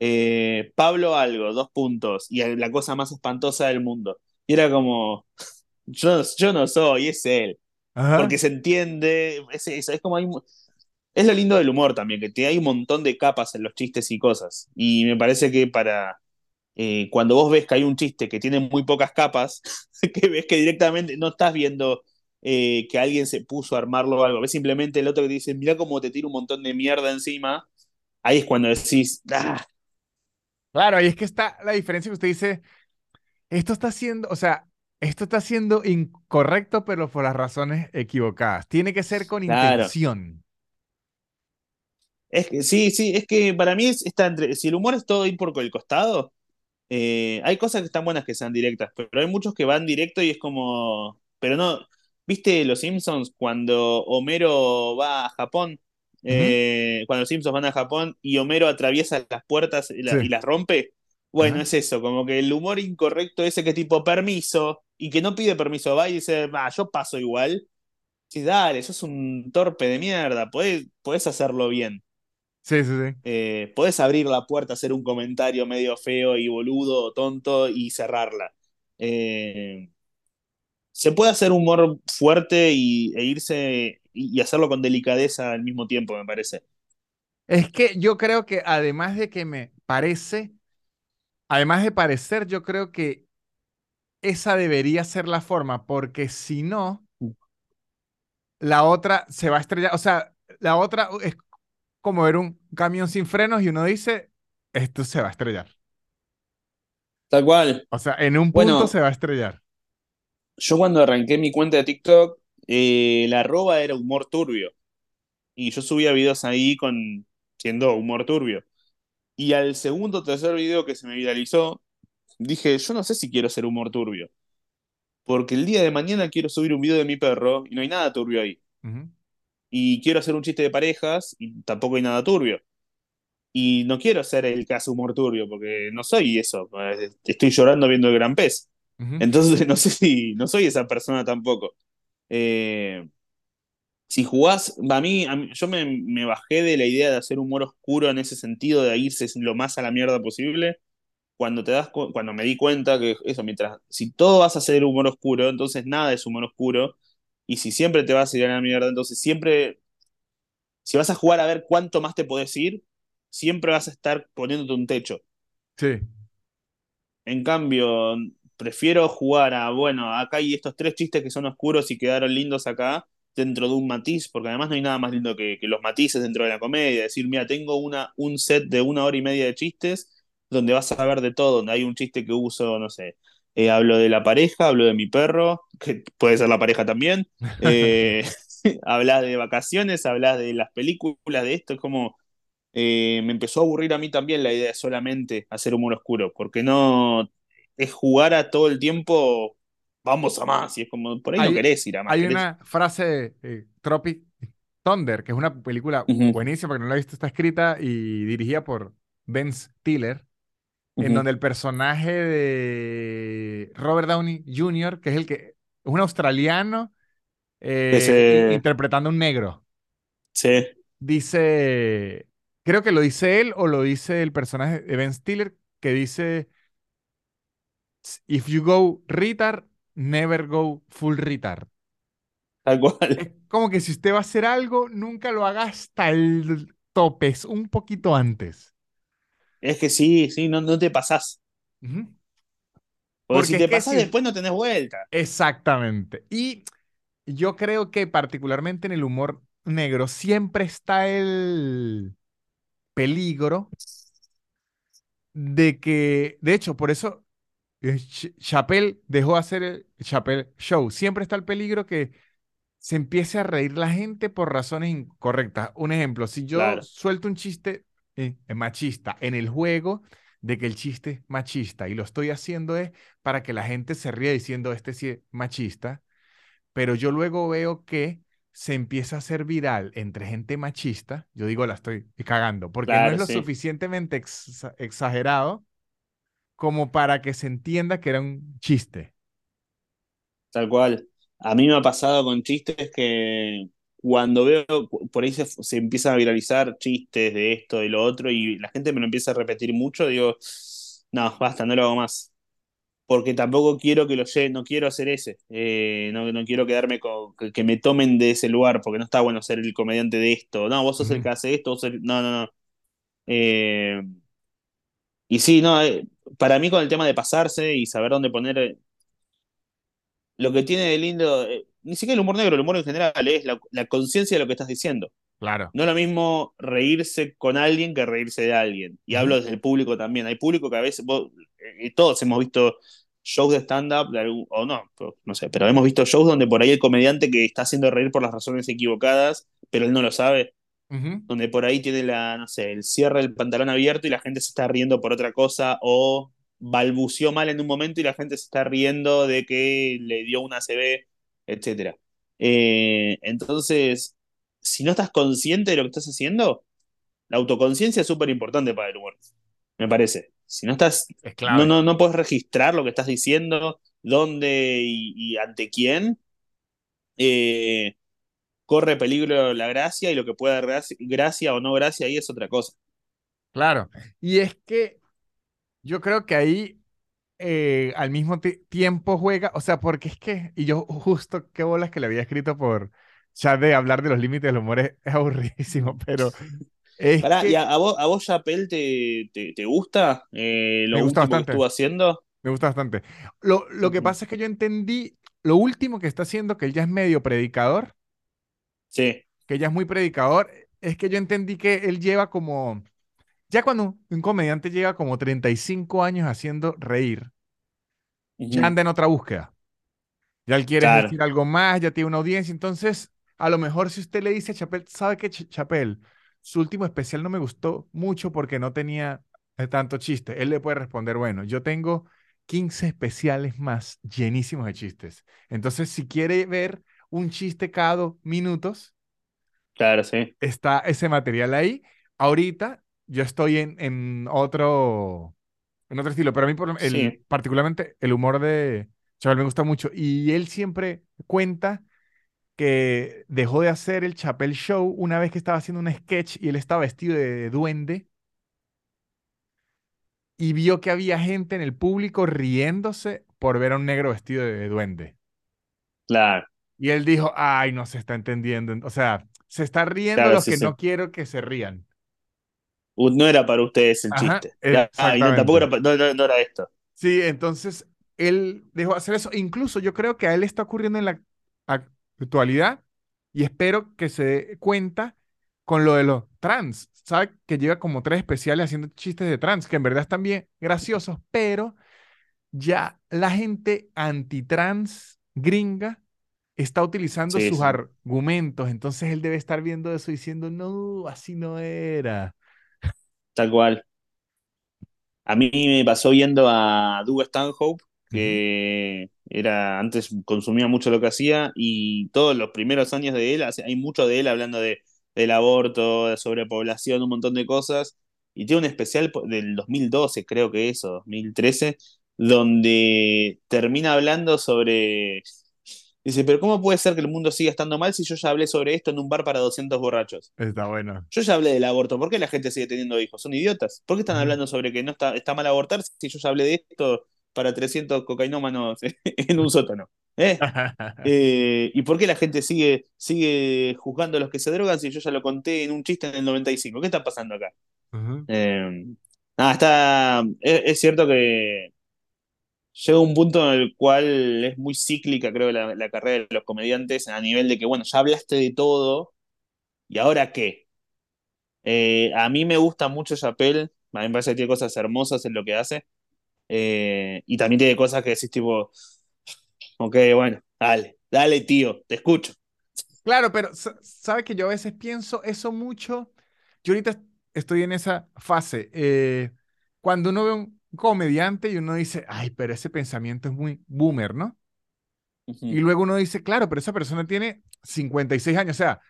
Eh, Pablo algo, dos puntos. Y la cosa más espantosa del mundo. Y era como, yo, yo no soy, es él. Porque se entiende, es es como es lo lindo del humor también, que hay un montón de capas en los chistes y cosas. Y me parece que para, eh, cuando vos ves que hay un chiste que tiene muy pocas capas, que ves que directamente no estás viendo eh, que alguien se puso a armarlo o algo, ves simplemente el otro que te dice, mira cómo te tira un montón de mierda encima, ahí es cuando decís, ¡ah! Claro, y es que está la diferencia que usted dice, esto está siendo, o sea, esto está siendo incorrecto, pero por las razones equivocadas. Tiene que ser con intención. Es que, sí, sí, es que para mí está entre, si el humor es todo ir por el costado, eh, hay cosas que están buenas que sean directas, pero hay muchos que van directo y es como. Pero no. ¿Viste Los Simpsons cuando Homero va a Japón? Eh, cuando los Simpsons van a Japón y Homero atraviesa las puertas y, las rompe. Bueno, es eso, como que el humor incorrecto ese que tipo permiso y que no pide permiso, va y dice, va, yo paso igual. Sí, dale, sos un torpe de mierda, podés, podés hacerlo bien. Sí, sí, sí. Eh, podés abrir la puerta, hacer un comentario medio feo y boludo, tonto y cerrarla. Eh, se puede hacer humor fuerte y, e irse y, hacerlo con delicadeza al mismo tiempo, me parece. Es que yo creo que además de que me parece, además de parecer, yo creo que esa debería ser la forma, porque si no, la otra se va a estrellar. O sea, la otra es como ver un camión sin frenos y uno dice, esto se va a estrellar. Tal cual. O sea, en un punto se va a estrellar. Yo cuando arranqué mi cuenta de TikTok, eh, la arroba era humor turbio. Y yo subía videos ahí con siendo humor turbio. Y al segundo o tercer video que se me viralizó, dije, yo no sé si quiero ser humor turbio. Porque el día de mañana quiero subir un video de mi perro y no hay nada turbio ahí y quiero hacer un chiste de parejas y tampoco hay nada turbio. Y no quiero ser el hace humor turbio, porque no soy eso. Estoy llorando viendo el gran pez. Entonces no sé si no soy esa persona tampoco. Eh, si jugás, a mí, yo me, bajé de la idea de hacer humor oscuro en ese sentido, de irse lo más a la mierda posible, cuando te das cuando me di cuenta que eso, mientras, si todo vas a hacer humor oscuro, entonces nada es humor oscuro, y si siempre te vas a ir a la mierda, entonces siempre, si vas a jugar a ver cuánto más te podés ir, siempre vas a estar poniéndote un techo. Sí. En cambio, prefiero jugar a, bueno, acá hay estos tres chistes que son oscuros y quedaron lindos acá, dentro de un matiz, porque además no hay nada más lindo que, los matices dentro de la comedia. Decir, mira, tengo una, un set de una hora y media de chistes donde vas a ver de todo, donde hay un chiste que uso, no sé, eh, hablo de la pareja, hablo de mi perro, que puede ser la pareja también, eh, hablas de vacaciones, hablas de las películas, de esto, es como eh, me empezó a aburrir a mí también la idea de solamente hacer humor oscuro, porque no es jugar a todo el tiempo, vamos a más, y es como, por ahí no querés ir a más. Hay una frase, eh, Tropic Thunder, que es una película buenísima, porque no la he visto, está escrita y dirigida por Ben Stiller, en donde el personaje de Robert Downey Jr., que es el que es un australiano eh, interpretando a un negro. Sí. Dice, creo que lo dice él o lo dice el personaje de Ben Stiller, que dice, if you go retard, never go full retard. Tal cual. Como que si usted va a hacer algo, nunca lo haga hasta el tope, un poquito antes. Es que sí, sí, no, no te pasás. Porque, si te pasás después no tenés vuelta. Exactamente. Y yo creo que particularmente en el humor negro siempre está el peligro de que, de hecho, por eso eh, Chappelle dejó hacer el Chappelle Show. Siempre está el peligro que se empiece a reír la gente por razones incorrectas. Un ejemplo, si yo suelto un chiste machista en el juego de que el chiste es machista y lo estoy haciendo es para que la gente se ría diciendo este sí es machista, pero yo luego veo que se empieza a hacer viral entre gente machista, yo digo, la estoy cagando, porque no es lo suficientemente exagerado como para que se entienda que era un chiste. Tal cual. A mí me ha pasado con chistes que cuando veo, por ahí se, se empiezan a viralizar chistes de esto, de lo otro, y la gente me lo empieza a repetir mucho, digo, no, basta, no lo hago más porque tampoco quiero que lo lleve, no quiero hacer ese, eh, no, no, quiero quedarme con que, me tomen de ese lugar, porque no está bueno ser el comediante de esto, no, vos sos el que hace esto, vos no, no, no. Eh, y sí, no, eh, para mí con el tema de pasarse y saber dónde poner, lo que tiene de lindo, ni siquiera el humor negro, el humor en general, es la, la conciencia de lo que estás diciendo. Claro. No es lo mismo reírse con alguien que reírse de alguien. Y hablo desde el público también. Hay público que a veces, eh, todos hemos visto shows de stand-up, o no, no sé, pero hemos visto shows donde por ahí el comediante que está haciendo reír por las razones equivocadas, pero él no lo sabe. Donde por ahí tiene la, no sé, el cierre del pantalón abierto y la gente se está riendo por otra cosa, o balbució mal en un momento y la gente se está riendo de que le dio una CB, etc. Eh, entonces, si no estás consciente de lo que estás haciendo, la autoconciencia es súper importante para el humor, me parece. Si no estás, no, no, no puedes registrar lo que estás diciendo, dónde y, ante quién, eh, corre peligro la gracia y lo que pueda dar gracia, o no gracia ahí es otra cosa. Claro, y es que yo creo que ahí eh, al mismo tiempo juega, o sea, porque es que, y yo justo qué bolas que le había escrito por, ya de hablar de los límites del humor es, aburridísimo, pero... Es ¿y a, vos, a vos Chappelle, te, te, gusta eh, lo último que estuvo haciendo? Me gusta bastante. Lo, lo que pasa es que yo entendí lo último que está haciendo, que él ya es medio predicador. Sí. Que ya es muy predicador. Es que yo entendí que él lleva como. Ya cuando un comediante llega como 35 años haciendo reír, ya anda en otra búsqueda. Ya él quiere decir algo más, ya tiene una audiencia. Entonces, a lo mejor si usted le dice a Chapel, ¿sabe qué, Chapel? Su último especial no me gustó mucho porque no tenía eh, tanto chiste. Él le puede responder, bueno, yo tengo 15 especiales más llenísimos de chistes. Entonces, si quiere ver un chiste cada minutos, claro, sí. está ese material ahí. Ahorita yo estoy en, en otro en otro estilo, pero a mí el, particularmente el humor de Chaval me gusta mucho y él siempre cuenta que dejó de hacer el Chapel Show una vez que estaba haciendo un sketch y él estaba vestido de duende y vio que había gente en el público riéndose por ver a un negro vestido de duende. Claro. Y él dijo, ay, no se está entendiendo. O sea, se está riendo los que no quiero que se rían. No era para ustedes el chiste. Ah, tampoco era, no, era esto. Sí, entonces él dejó de hacer eso. Incluso yo creo que a él está ocurriendo en la actualidad y espero que se dé cuenta con lo de los trans. ¿Sabe? Que llega como tres especiales haciendo chistes de trans, que en verdad están bien graciosos, pero ya la gente anti-trans gringa está utilizando sus argumentos. Entonces él debe estar viendo eso diciendo, no, así no era. Tal cual. A mí me pasó viendo a Doug Stanhope, que era antes consumía mucho lo que hacía y todos los primeros años de él, hay mucho de él hablando de, del aborto, de sobrepoblación, un montón de cosas. Y tiene un especial del 2012, creo que eso, 2013, donde termina hablando sobre... Dice, pero ¿cómo puede ser que el mundo siga estando mal si yo ya hablé sobre esto en un bar para 200 borrachos? Está bueno. Yo ya hablé del aborto, ¿por qué la gente sigue teniendo hijos? ¿Son idiotas? ¿Por qué están hablando sobre que no está, está mal abortar si yo ya hablé de esto para 300 cocainómanos en un sótano? ¿Eh? ¿Eh? y por qué la gente sigue, sigue juzgando a los que se drogan si yo ya lo conté en un chiste en el 95? ¿Qué está pasando acá? Eh, nada, está. Es, cierto que llega un punto en el cual es muy cíclica, creo, la, carrera de los comediantes, a nivel de que, bueno, ya hablaste de todo, ¿y ahora qué? a mí me gusta mucho Chappelle, a mí me parece que tiene cosas hermosas en lo que hace, y también tiene cosas que decís tipo, Ok, bueno, dale, dale, tío, te escucho. Claro, pero sabe que yo a veces pienso eso mucho. Yo ahorita estoy en esa fase. Eh, cuando uno ve un comediante y uno dice, ay, pero ese pensamiento es muy boomer, ¿no? Y luego uno dice, claro, pero esa persona tiene 56 años. O sea,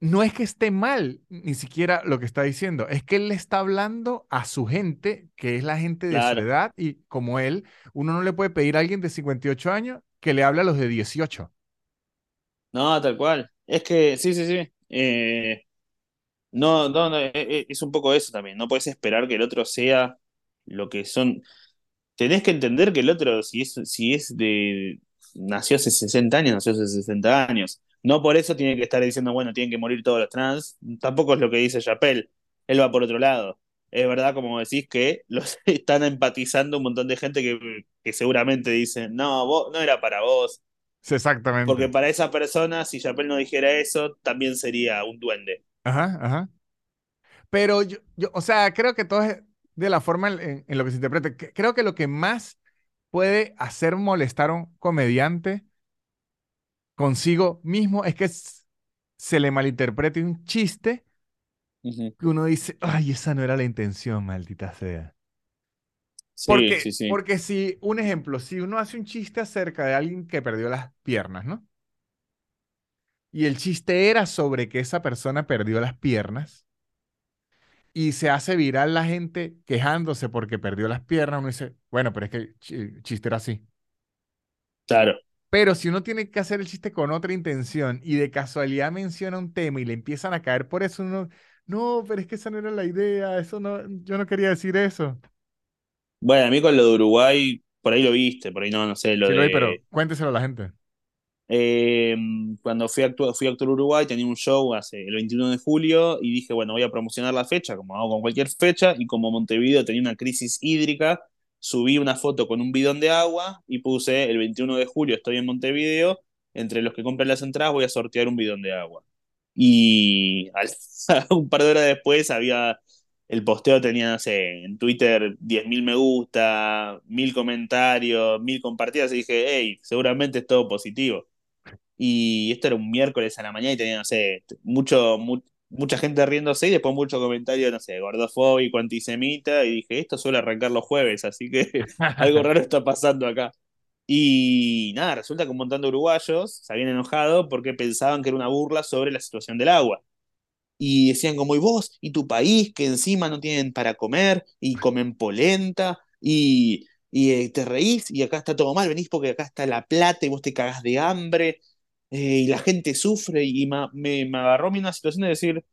no es que esté mal ni siquiera lo que está diciendo, es que él le está hablando a su gente, que es la gente de su edad, y como él, uno no le puede pedir a alguien de 58 años que le hable a los de 18. No, tal cual. Es que, sí, sí, sí. Eh, no, no, no, e, e, es un poco eso también. No puedes esperar que el otro sea lo que son. Tenés que entender que el otro, si es, si es de. Nació hace 60 años, nació hace 60 años no por eso tiene que estar diciendo, bueno, tienen que morir todos los trans. Tampoco es lo que dice Chappelle. Él va por otro lado. Es verdad, como decís, que los están empatizando un montón de gente que, que seguramente dicen, no, vos, no era para vos. exactamente. Porque para esa persona, si Chappelle no dijera eso, también sería un duende. Ajá, ajá. Pero yo, yo o sea, creo que todo es de la forma en, en lo que se interpreta. Creo que lo que más puede hacer molestar a un comediante consigo mismo es que se le malinterprete un chiste que uno dice, ay, esa no era la intención, maldita sea. porque, porque si, un ejemplo, si uno hace un chiste acerca de alguien que perdió las piernas, ¿no? Y el chiste era sobre que esa persona perdió las piernas y se hace viral la gente quejándose porque perdió las piernas, uno dice, bueno, pero es que el chiste era así. Claro. Pero si uno tiene que hacer el chiste con otra intención y de casualidad menciona un tema y le empiezan a caer por eso, uno, no, pero es que esa no era la idea, eso no, yo no quería decir eso. Bueno, a mí con lo de Uruguay, por ahí lo viste, por ahí no, no sé, lo sí, de... pero cuénteselo a la gente. Em, cuando fui a, fui a actuar Uruguay, tenía un show hace el 21 de julio y dije, bueno, voy a promocionar la fecha, como hago con cualquier fecha, y como Montevideo tenía una crisis hídrica, subí una foto con un bidón de agua y puse el 21 de julio estoy en Montevideo, entre los que compren las entradas voy a sortear un bidón de agua. Y un par de horas después había, el posteo tenía, no en Twitter 10.000 me gusta, 1.000 comentarios, 1.000 compartidas y dije, hey, seguramente es todo positivo. Y esto era un miércoles a la mañana y tenía, no sé, mucho, mucha gente riéndose y después mucho comentario, no sé, gordofóbico, antisemita, y dije, esto suele arrancar los jueves, así que algo raro está pasando acá. Y nada, resulta que un montón de uruguayos se habían enojado porque pensaban que era una burla sobre la situación del agua. y decían como, y vos, y tu país, que encima no tienen para comer, y comen polenta, y, y eh, te reís, y acá está todo mal, venís porque acá está la plata y vos te cagás de hambre, eh, y la gente sufre, y me, me agarró a mí una situación de decir,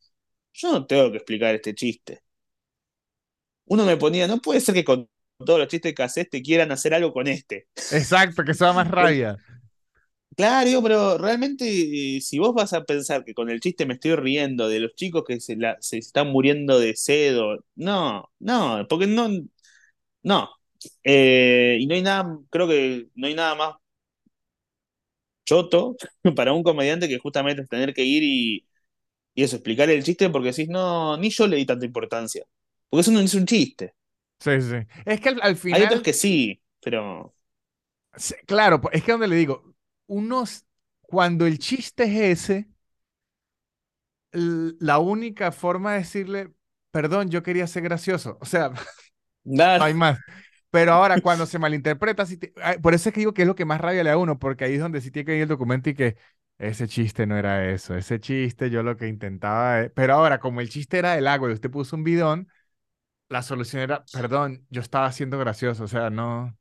yo no tengo que explicar este chiste. Uno me ponía, no puede ser que con todos los chistes que haces te quieran hacer algo con este. Exacto, que sea más rabia. Claro, pero realmente eh, si vos vas a pensar que con el chiste me estoy riendo de los chicos que se, se están muriendo de sed, no, no, porque no, no. Eh, y no hay nada, creo que no hay nada más choto para un comediante que justamente es tener que ir y, y eso, explicar el chiste porque decís, no, ni yo le di tanta importancia. Porque eso no es un chiste. Sí, sí. Es que al, final. Hay otros que sí, pero. claro, es que donde le digo, unos, cuando el chiste es ese, la única forma de decirle, perdón, yo quería ser gracioso. O sea, no hay más. Pero ahora, cuando se malinterpreta, por eso es que digo que es lo que más rabia le da a uno, porque ahí es donde sí tiene que ir el documento y que ese chiste no era eso, ese chiste yo lo que intentaba, pero ahora, como el chiste era del agua y usted puso un bidón, la solución era, perdón, yo estaba siendo gracioso, o sea, no.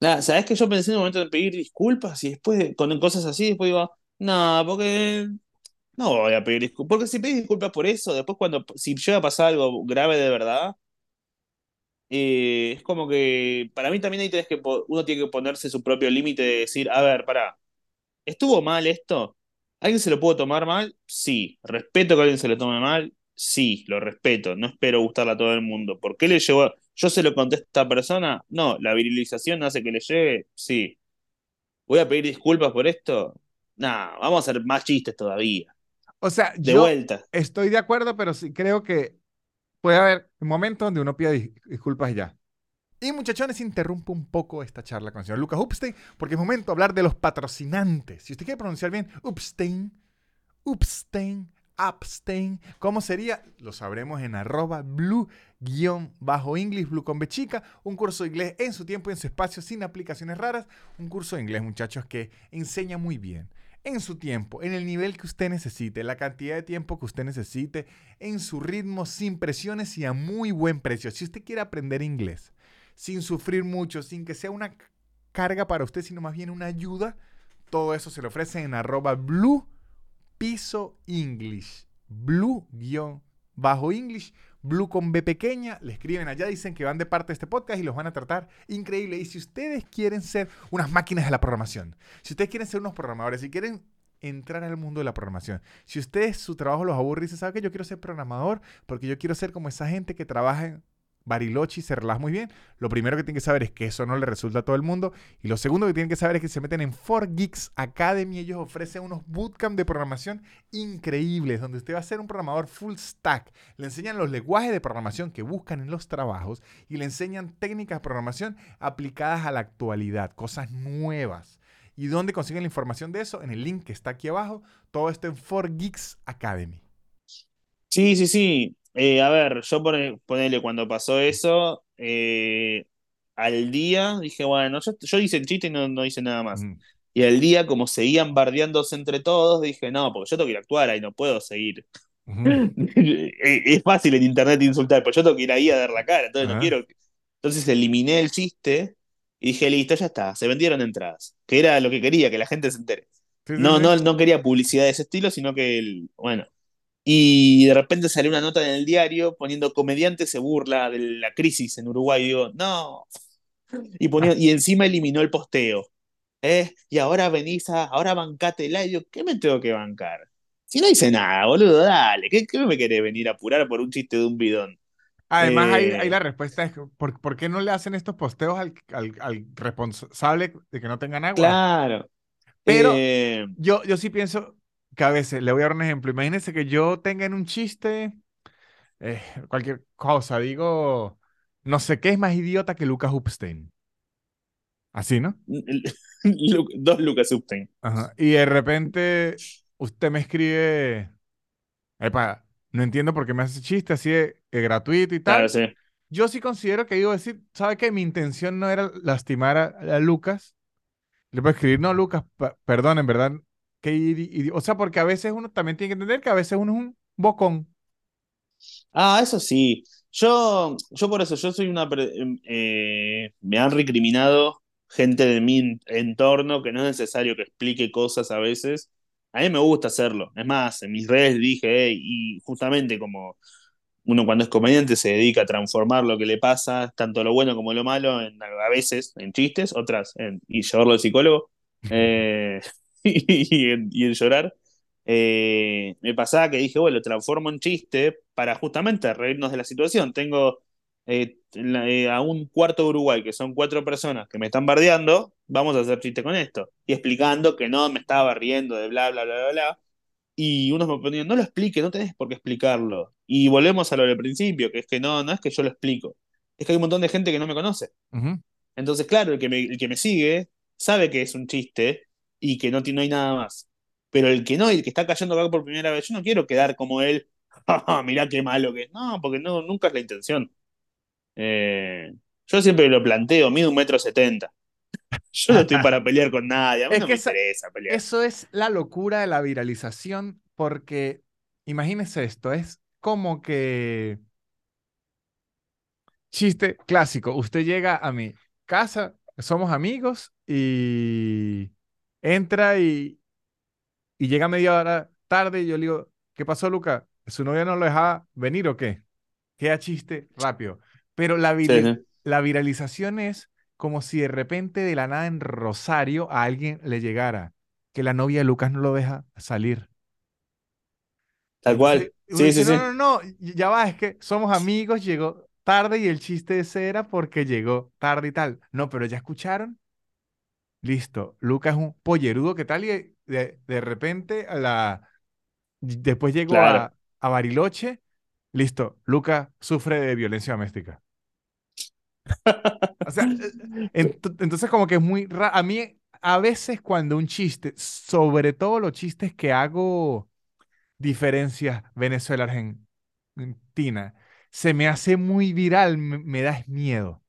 ¿sabes que yo pensé en un momento de pedir disculpas y después, con cosas así, después digo, no, porque no voy a pedir disculpas. Porque si pedís disculpas por eso, después cuando, si llega a pasar algo grave de verdad, eh, es como que, para mí también ahí tenés que, uno tiene que ponerse su propio límite de decir, a ver, pará, ¿estuvo mal esto? ¿Alguien se lo pudo tomar mal? Sí. ¿Respeto que alguien se lo tome mal? Sí, lo respeto. No espero gustarle a todo el mundo. ¿Por qué le llevó? ¿Yo se lo contesto a esta persona? No, la virilización hace que le llegue. Sí. ¿Voy a pedir disculpas por esto? No, vamos a hacer más chistes todavía. O sea, de yo vuelta. estoy de acuerdo, pero sí creo que puede haber un momento donde uno pide disculpas ya. Y muchachones, interrumpo un poco esta charla con el señor Lucas Upstein, porque es momento de hablar de los patrocinantes. Si usted quiere pronunciar bien, Upstein, Upstein, Abstain. ¿Cómo sería? Lo sabremos en arroba blue-english, blue con bechica, un curso de inglés en su tiempo y en su espacio sin aplicaciones raras, un curso de inglés muchachos que enseña muy bien. En su tiempo, en el nivel que usted necesite, la cantidad de tiempo que usted necesite, en su ritmo, sin presiones y a muy buen precio. Si usted quiere aprender inglés, sin sufrir mucho, sin que sea una carga para usted, sino más bien una ayuda, todo eso se le ofrece en arroba blue piso English, blue guion bajo English, blue con B pequeña, le escriben allá, dicen que van de parte de este podcast y los van a tratar increíble. Y si ustedes quieren ser unas máquinas de la programación, si ustedes quieren ser unos programadores, si quieren entrar al mundo de la programación. Si ustedes su trabajo los aburre y dicen, ¿sabe que yo quiero ser programador? Porque yo quiero ser como esa gente que trabaja en Bariloche se relaja muy bien. Lo primero que tienen que saber es que eso no le resulta a todo el mundo. Y lo segundo que tienen que saber es que se meten en 4Geeks Academy. Ellos ofrecen unos bootcamp de programación increíbles, donde usted va a ser un programador full stack. Le enseñan los lenguajes de programación que buscan en los trabajos y le enseñan técnicas de programación aplicadas a la actualidad, cosas nuevas. ¿Y dónde consiguen la información de eso? En el link que está aquí abajo. Todo esto en 4Geeks Academy. Sí, sí, sí. Eh, a ver, yo ponele cuando pasó eso, eh, al día dije, bueno, yo, hice el chiste y no, no hice nada más. Y al día, como seguían bardeándose entre todos, dije, no, porque yo tengo que ir a actuar ahí, no puedo seguir. es fácil en internet insultar, pero yo tengo que ir ahí a dar la cara, entonces no quiero. Entonces eliminé el chiste y dije, listo, ya está, se vendieron entradas, que era lo que quería, que la gente se entere. no, no, no quería publicidad de ese estilo, sino que, el, bueno, y de repente salió una nota en el diario poniendo comediante se burla de la crisis en Uruguay. Y digo, no. Y, ponía, y encima eliminó el posteo. ¿eh? Y ahora venís a, ahora bancate el digo, ¿qué me tengo que bancar? Si no hice nada, boludo, dale. ¿Qué, qué me querés venir a apurar por un chiste de un bidón? Además, ahí, eh, la respuesta es, ¿por, ¿por, qué no le hacen estos posteos al, al, al, responsable de que no tengan agua? Claro. Pero eh, yo, yo sí pienso, que a veces, le voy a dar un ejemplo, imagínense que yo tenga en un chiste eh, cualquier cosa, digo, no sé qué es más idiota que Lucas Upstein. Así, ¿no? Dos Lucas Upstein. Y de repente usted me escribe, Epa, no entiendo por qué me hace chiste, así es, gratuito y tal. Yo sí considero que digo decir, ¿sabe qué? Mi intención no era lastimar a, Lucas. Le puedo escribir, no, Lucas, perdón, en verdad o sea, porque a veces uno también tiene que entender que a veces uno es un bocón. Ah, eso sí. Yo, yo por eso, yo soy una... Eh, me han recriminado gente de mi entorno que no es necesario que explique cosas a veces. A mí me gusta hacerlo. Es más, en mis redes dije, y justamente como uno cuando es comediante se dedica a transformar lo que le pasa, tanto lo bueno como lo malo, en, a veces en chistes, otras en, y llevarlo al psicólogo, eh, y, en, llorar. Eh, me pasaba que dije, bueno, lo transformo en chiste para justamente reírnos de la situación. Tengo eh, a un cuarto de Uruguay, que son cuatro personas que me están bardeando, vamos a hacer chiste con esto. Y explicando que no me estaba riendo de bla, bla, bla, bla, bla. Y unos me ponían, no lo explique, no tenés por qué explicarlo. Y volvemos a lo del principio, que es que no, no es que yo lo explico. Es que hay un montón de gente que no me conoce. Entonces, claro, el que, me, el que me sigue sabe que es un chiste y que no, no hay nada más. Pero el que no, el que está cayendo acá por primera vez, yo no quiero quedar como él, mirá qué malo que es. No, porque no, nunca es la intención. Eh, yo siempre lo planteo, mido un metro setenta. Yo no estoy para pelear con nadie, a mí no me interesa pelear. Eso es la locura de la viralización, porque imagínese esto, es como que chiste clásico, usted llega a mi casa, somos amigos y entra y, y llega media hora tarde y yo le digo, ¿qué pasó, Luca? ¿Su novia no lo dejaba venir o qué? Queda chiste rápido. Pero la, la viralización es como si de repente de la nada en Rosario a alguien le llegara que la novia de Lucas no lo deja salir. Tal cual. Sí, sí, sí. No, no, no, ya va, es que somos amigos, llegó tarde y el chiste ese era porque llegó tarde y tal. No, pero ya escucharon. Listo, Lucas es un pollerudo, ¿qué tal? Y de, de repente a la... después llegó a, a Bariloche. Listo, Lucas sufre de violencia doméstica. O sea, eh, entonces como que es muy raro. A mí, a veces cuando un chiste, sobre todo los chistes que hago diferencias Venezuela-Argentina, se me hace muy viral, me, da miedo.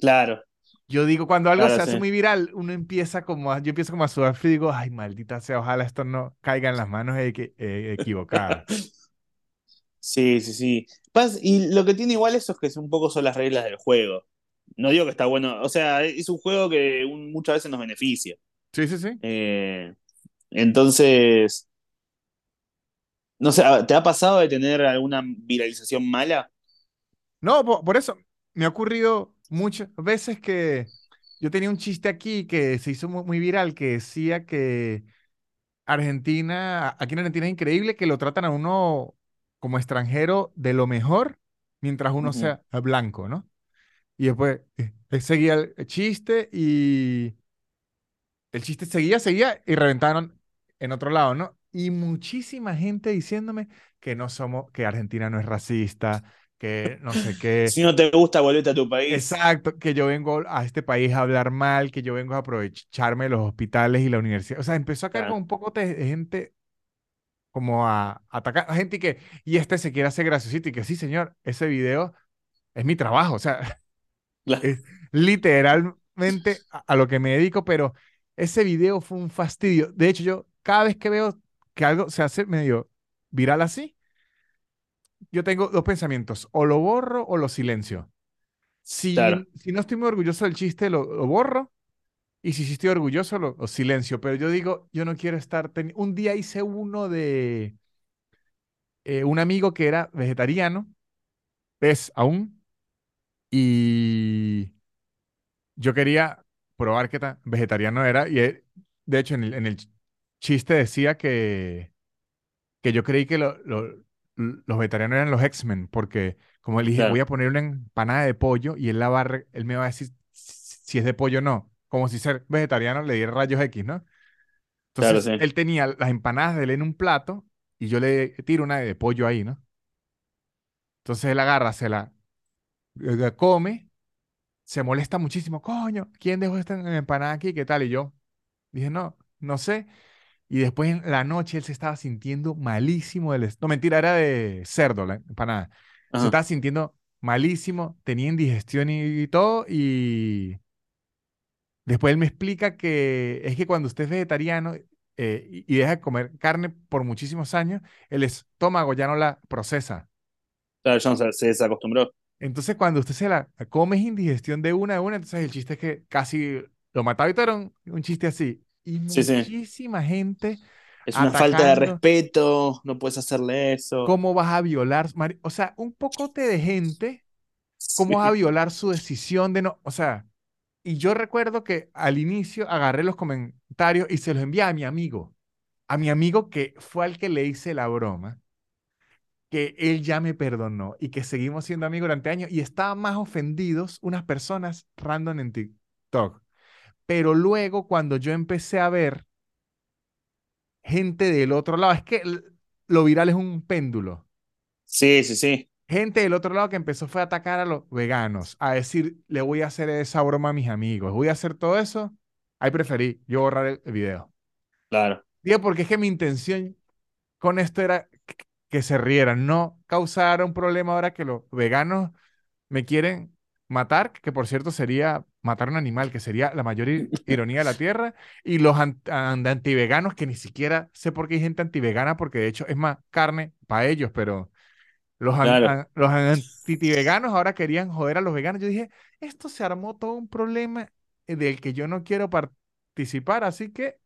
Claro. Yo digo, cuando algo se hace muy viral, uno empieza como a, yo empiezo como a sudar frío y digo, ay, maldita sea, ojalá esto no caiga en las manos eh, equivocadas. Sí, sí, sí. Y lo que tiene igual eso es que un poco son las reglas del juego. No digo que está bueno, o sea, es un juego que muchas veces nos beneficia. Sí, sí, sí. Eh, entonces, no sé, ¿te ha pasado de tener alguna viralización mala? No, por, eso me ha ocurrido muchas veces que yo tenía un chiste aquí que se hizo muy viral que decía que Argentina, aquí en Argentina es increíble que lo tratan a uno como extranjero de lo mejor mientras uno sea blanco, ¿no? Y después eh, seguía el chiste y el chiste seguía, seguía y reventaron en otro lado, ¿no? Y muchísima gente diciéndome que no somos, que Argentina no es racista, que no sé qué. Si no te gusta, volvete a tu país. Exacto, que yo vengo a este país a hablar mal, que yo vengo a aprovecharme de los hospitales y la universidad. O sea, empezó a caer con un poco de gente como a, atacar a gente y que, y este se quiere hacer graciosito y que sí, señor, ese video es mi trabajo, o sea, es literalmente a, lo que me dedico, pero ese video fue un fastidio. De hecho, yo cada vez que veo que algo se hace medio viral así, yo tengo dos pensamientos, o lo borro o lo silencio. Si, si no estoy muy orgulloso del chiste, lo, lo borro. Y si sí estoy orgulloso, lo, silencio, pero yo digo, yo no quiero estar... Un día hice uno de eh, un amigo que era vegetariano, es aún, y yo quería probar qué tan vegetariano era, y de hecho en el, en el chiste decía que, que yo creí que los vegetarianos eran los X-Men, porque como él dije, voy a poner una empanada de pollo y él, la va él me va a decir si es de pollo o no como si ser vegetariano le diera rayos X, ¿no? Entonces, él tenía las empanadas de él en un plato y yo le tiro una de pollo ahí, ¿no? Entonces él agarra, se la eh, come, se molesta muchísimo, coño, ¿quién dejó esta empanada aquí? ¿Qué tal? Y yo dije, no, no sé. Y después en la noche él se estaba sintiendo malísimo del... No, mentira, era de cerdo la empanada. Se estaba sintiendo malísimo, tenía indigestión y todo, y Después él me explica que es que cuando usted es vegetariano, eh, y, deja de comer carne por muchísimos años, el estómago ya no la procesa. Claro, ya no se, desacostumbró. Entonces, cuando usted se la come es indigestión de una a una, entonces el chiste es que casi lo mataba y todo era un, chiste así. Y muchísima gente. Es una falta de respeto, no puedes hacerle eso. ¿Cómo vas a violar? O sea, un pocote de gente, ¿cómo vas a violar su decisión de no? O sea, y yo recuerdo que al inicio agarré los comentarios y se los envié a mi amigo. A mi amigo que fue al que le hice la broma, que él ya me perdonó y que seguimos siendo amigos durante años y estaban más ofendidos unas personas random en TikTok. Pero luego cuando yo empecé a ver gente del otro lado, es que lo viral es un péndulo. Sí, sí, sí gente del otro lado que empezó fue a atacar a los veganos, a decir, le voy a hacer esa broma a mis amigos, voy a hacer todo eso. Ahí preferí yo borrar el, video. Claro. Digo, porque es que mi intención con esto era que, se rieran, no causar un problema ahora que los veganos me quieren matar, que por cierto sería matar un animal, que sería la mayor ironía de la Tierra, y los antiveganos, que ni siquiera sé por qué hay gente antivegana, porque de hecho es más carne para ellos, pero los, los anti-veganos ahora querían joder a los veganos. Yo dije, esto se armó todo un problema del que yo no quiero participar, así que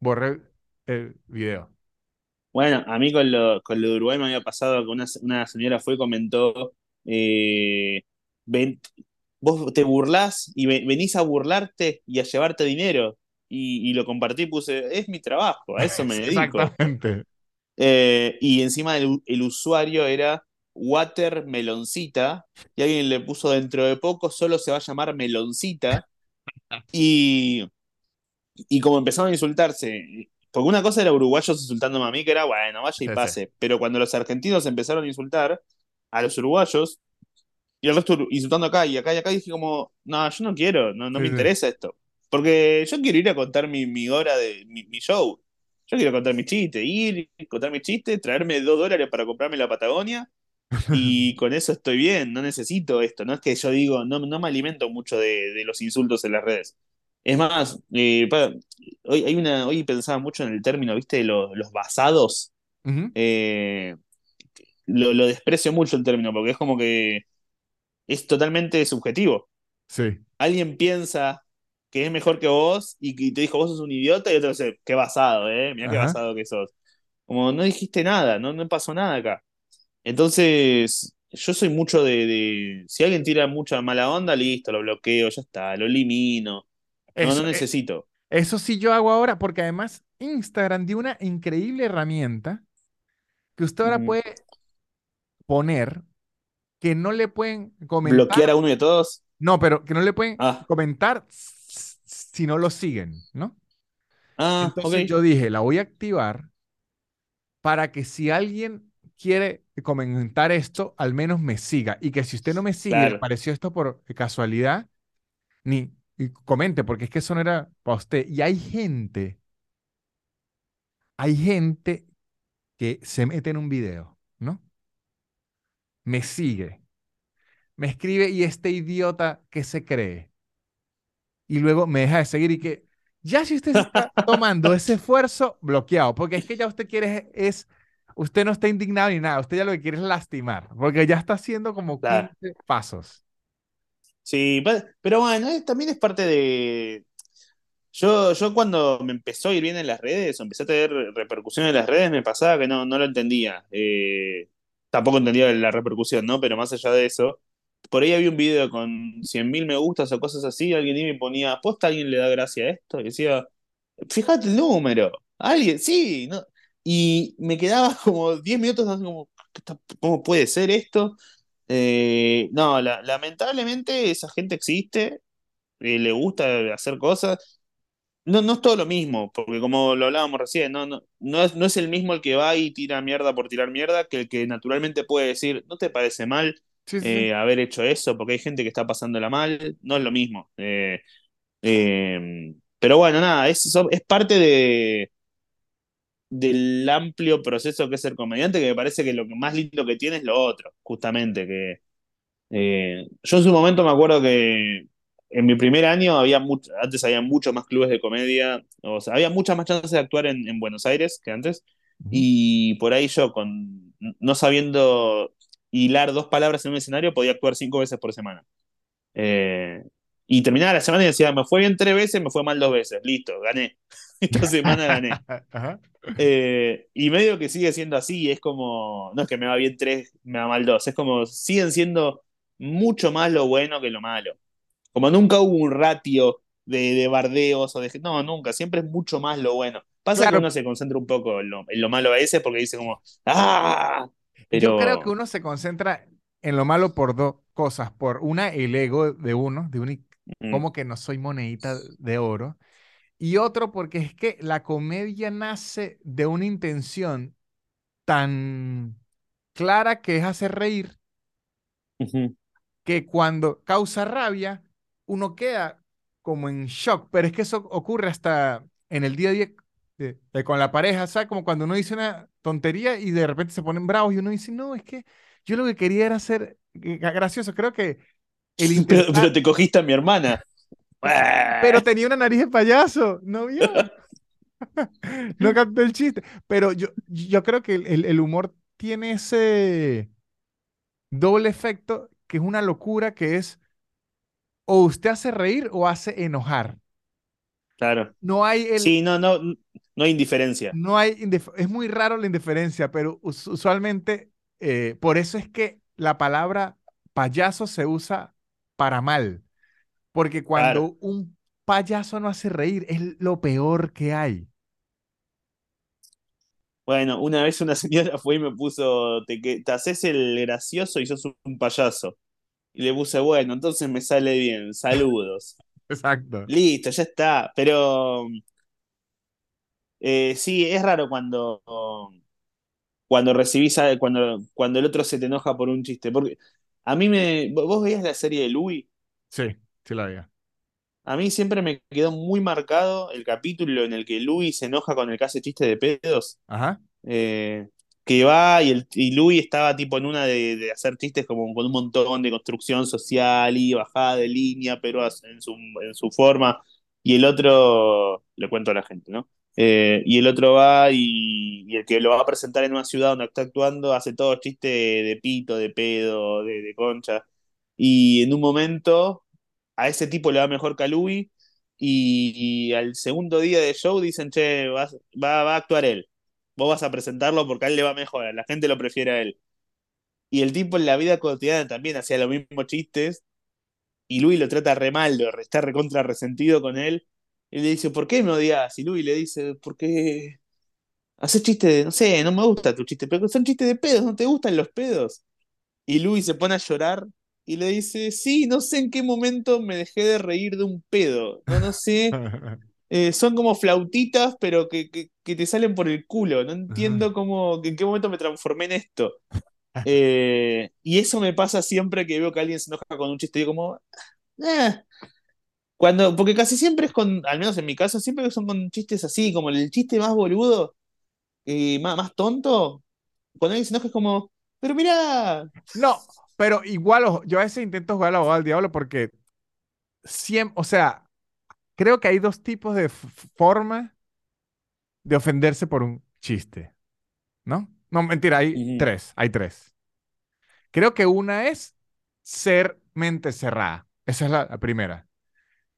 borré el video. Bueno, a mí con lo, con lo de Uruguay me había pasado que una, una señora fue y comentó, eh, vos te burlás y venís a burlarte y a llevarte dinero. Y, y, lo compartí, puse, es mi trabajo, a eso me dedico. Exactamente. Eh, y encima el, el, usuario era Water Meloncita, y alguien le puso dentro de poco, solo se va a llamar Meloncita. Y, y como empezaron a insultarse, porque una cosa era uruguayos insultándome a mí, que era, bueno, vaya y pase, pero cuando los argentinos empezaron a insultar a los uruguayos, y el resto insultando acá y acá y acá, dije como, no, yo no quiero, no, no me interesa esto. Porque yo quiero ir a contar mi, mi hora de mi, mi show. Yo quiero contar mi chiste, ir, contar mi chiste, traerme dos dólares para comprarme la Patagonia y con eso estoy bien, no necesito esto, no es que yo digo, no, no me alimento mucho de, los insultos en las redes. Es más, eh, hoy, hay una, hoy pensaba mucho en el término, ¿viste? De los, basados. Eh, lo, lo, desprecio mucho el término, porque es como que es totalmente subjetivo. Sí. Alguien piensa que es mejor que vos y, te dijo, vos sos un idiota, y otro dice, qué basado, ¿eh? Mira qué basado que sos. Como no dijiste nada, no, no pasó nada acá. Entonces, yo soy mucho de, Si alguien tira mucha mala onda, listo, lo bloqueo, ya está, lo elimino. no, no eh, necesito. Eso sí yo hago ahora, porque además Instagram dio una increíble herramienta que usted ahora puede poner que no le pueden comentar. ¿Bloquear a uno de todos? No, pero que no le pueden ah. comentar si no lo siguen, ¿no? Ah, Entonces yo dije, la voy a activar para que si alguien quiere comentar esto, al menos me siga. Y que si usted no me sigue, le pareció esto por casualidad, ni comente, porque es que eso no era para usted. Y hay gente, hay gente que se mete en un video. Me sigue, me escribe y este idiota que se cree. Y luego me deja de seguir y que ya si usted está tomando ese esfuerzo, bloqueado, porque es que ya usted quiere es usted no está indignado ni nada, usted ya lo que quiere es lastimar, porque ya está haciendo como 15 pasos. Sí, pero bueno, también es parte de... Yo, yo cuando me empezó a ir bien en las redes, o empecé a tener repercusión en las redes, me pasaba que no, no lo entendía. Eh, tampoco entendía la repercusión, ¿no? Pero más allá de eso, por ahí había un video con 100.000 me gustas o cosas así, alguien me ponía, ¿posta alguien le da gracia a esto? Y decía, fíjate el número, alguien, sí, no, y me quedaba como 10 minutos como, ¿cómo puede ser esto? Eh, no, lamentablemente esa gente existe, eh, le gusta hacer cosas. No, no es todo lo mismo, porque como lo hablábamos recién, no, no, no, es, no es el mismo el que va y tira mierda por tirar mierda que el que naturalmente puede decir, ¿no te parece mal eh, haber hecho eso? Porque hay gente que está pasándola mal, no es lo mismo. pero bueno, nada, es, es parte de, del amplio proceso que es ser comediante, que me parece que lo más lindo que tiene es lo otro, justamente, que eh, yo en su momento me acuerdo que en mi primer año había mucho, antes había muchos más clubes de comedia, o sea, había muchas más chances de actuar en, en Buenos Aires que antes, y por ahí yo, con no sabiendo hilar dos palabras en un escenario, podía actuar cinco veces por semana. Eh, y terminaba la semana y decía, me fue bien tres veces, me fue mal dos veces, listo, gané. Esta semana gané. Eh, y medio que sigue siendo así, es como, no es que me va bien tres, me va mal dos, es como, siguen siendo mucho más lo bueno que lo malo. Como nunca hubo un ratio de, de bardeos o de... No, nunca, siempre es mucho más lo bueno. Pasa que uno se concentra un poco en lo, malo a ese porque dice como, ¡ah! Pero... Yo creo que uno se concentra en lo malo por dos cosas. Por una, el ego de uno, de un, como que no soy monedita de oro. Y otro, porque es que la comedia nace de una intención tan clara que es hacer reír, que cuando causa rabia, uno queda como en shock. Pero es que eso ocurre hasta en el día a día con la pareja, ¿sabes? Como cuando uno dice una tontería y de repente se ponen bravos y uno dice, no, es que yo lo que quería era ser gracioso. Creo que el pero, te cogiste a mi hermana. pero tenía una nariz de payaso, ¿no vio? no capté el chiste. Pero yo, yo creo que el, el humor tiene ese doble efecto que es una locura, que es o usted hace reír o hace enojar. Claro. No hay el... Sí, no, no, no hay indiferencia. No hay es muy raro la indiferencia, pero usualmente eh, por eso es que la palabra payaso se usa para mal. Porque cuando un payaso no hace reír, es lo peor que hay. Bueno, una vez una señora fue y me puso, te, te haces el gracioso y sos un payaso. Y le puse, bueno, entonces me sale bien, saludos. Exacto. Listo, ya está. Pero eh, sí, es raro cuando, cuando recibís, cuando, cuando el otro se te enoja por un chiste. Porque a mí me. ¿Vos veías la serie de Louis? Sí, sí la veía. A mí siempre me quedó muy marcado el capítulo en el que Louis se enoja con el que hace chiste de pedos. Ajá. Eh, que va y, el, y Louis estaba tipo en una de, hacer chistes como con un montón de construcción social y bajada de línea, pero en su, en su forma. Y el otro, le cuento a la gente, ¿no? Eh, y el otro va y, el que lo va a presentar en una ciudad donde está actuando hace todo chiste de, pito, de pedo, de, concha. Y en un momento a ese tipo le va mejor que a Louis y, al segundo día de show dicen, che, va, va a actuar él vos vas a presentarlo porque a él le va mejor, la gente lo prefiere a él. Y el tipo en la vida cotidiana también hacía los mismos chistes y Luis lo trata re mal, está recontra resentido con él. Y le dice, ¿por qué me odias? Y Luis le dice, porque haces chistes de, no sé, no me gusta tu chiste, pero son chistes de pedos, ¿no te gustan los pedos? Y Luis se pone a llorar y le dice, sí, no sé en qué momento me dejé de reír de un pedo, no, no sé. Eh, son como flautitas, pero que, te salen por el culo. No entiendo cómo, en qué momento me transformé en esto. Eh, y eso me pasa siempre que veo que alguien se enoja con un chiste. Yo como, eh". Cuando, porque casi siempre es con, al menos en mi caso, siempre son con chistes así, como el chiste más boludo, y más, más tonto. Cuando alguien se enoja es como, pero mira. No, pero igual yo a veces intento jugar al abogado del diablo porque siempre, o sea, creo que hay dos tipos de forma de ofenderse por un chiste, ¿no? No, mentira, hay tres, hay tres. Creo que una es ser mente cerrada. Esa es la, primera.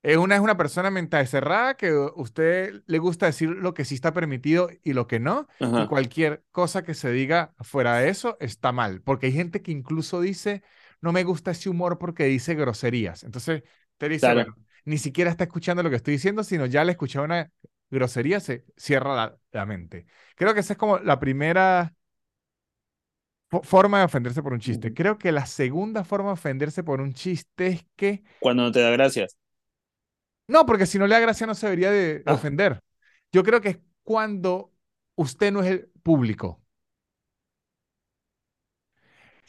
Eh, una es una persona mente cerrada que a usted le gusta decir lo que sí está permitido y lo que no. Y cualquier cosa que se diga fuera de eso está mal. Porque hay gente que incluso dice, no me gusta ese humor porque dice groserías. Entonces, te dice, bueno, ni siquiera está escuchando lo que estoy diciendo, sino ya le escuché una grosería, se cierra la, mente. Creo que esa es como la primera forma de ofenderse por un chiste. Creo que la segunda forma de ofenderse por un chiste es que... Cuando no te da gracias. No, porque si no le da gracia no se debería de ah. ofender. Yo creo que es cuando usted no es el público.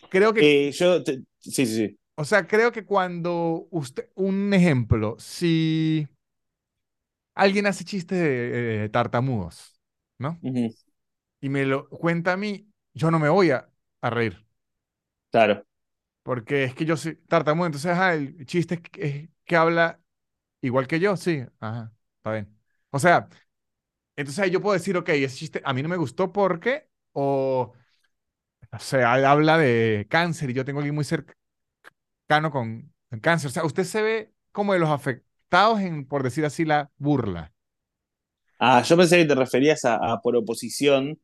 Creo que... Eh, yo... Sí, sí, sí. O sea, creo que cuando usted, un ejemplo, si alguien hace chistes de tartamudos, ¿no? Y me lo cuenta a mí, yo no me voy a, reír. Claro. Porque es que yo soy tartamudo, entonces, ajá, el chiste es que, habla igual que yo, sí, ajá, está bien. O sea, entonces yo puedo decir, ok, ese chiste a mí no me gustó porque, o, o sea, habla de cáncer y yo tengo alguien muy cercano con cáncer. O sea, usted se ve como de los afectados en, por decir así, la burla. Ah, yo pensé que te referías a, por oposición,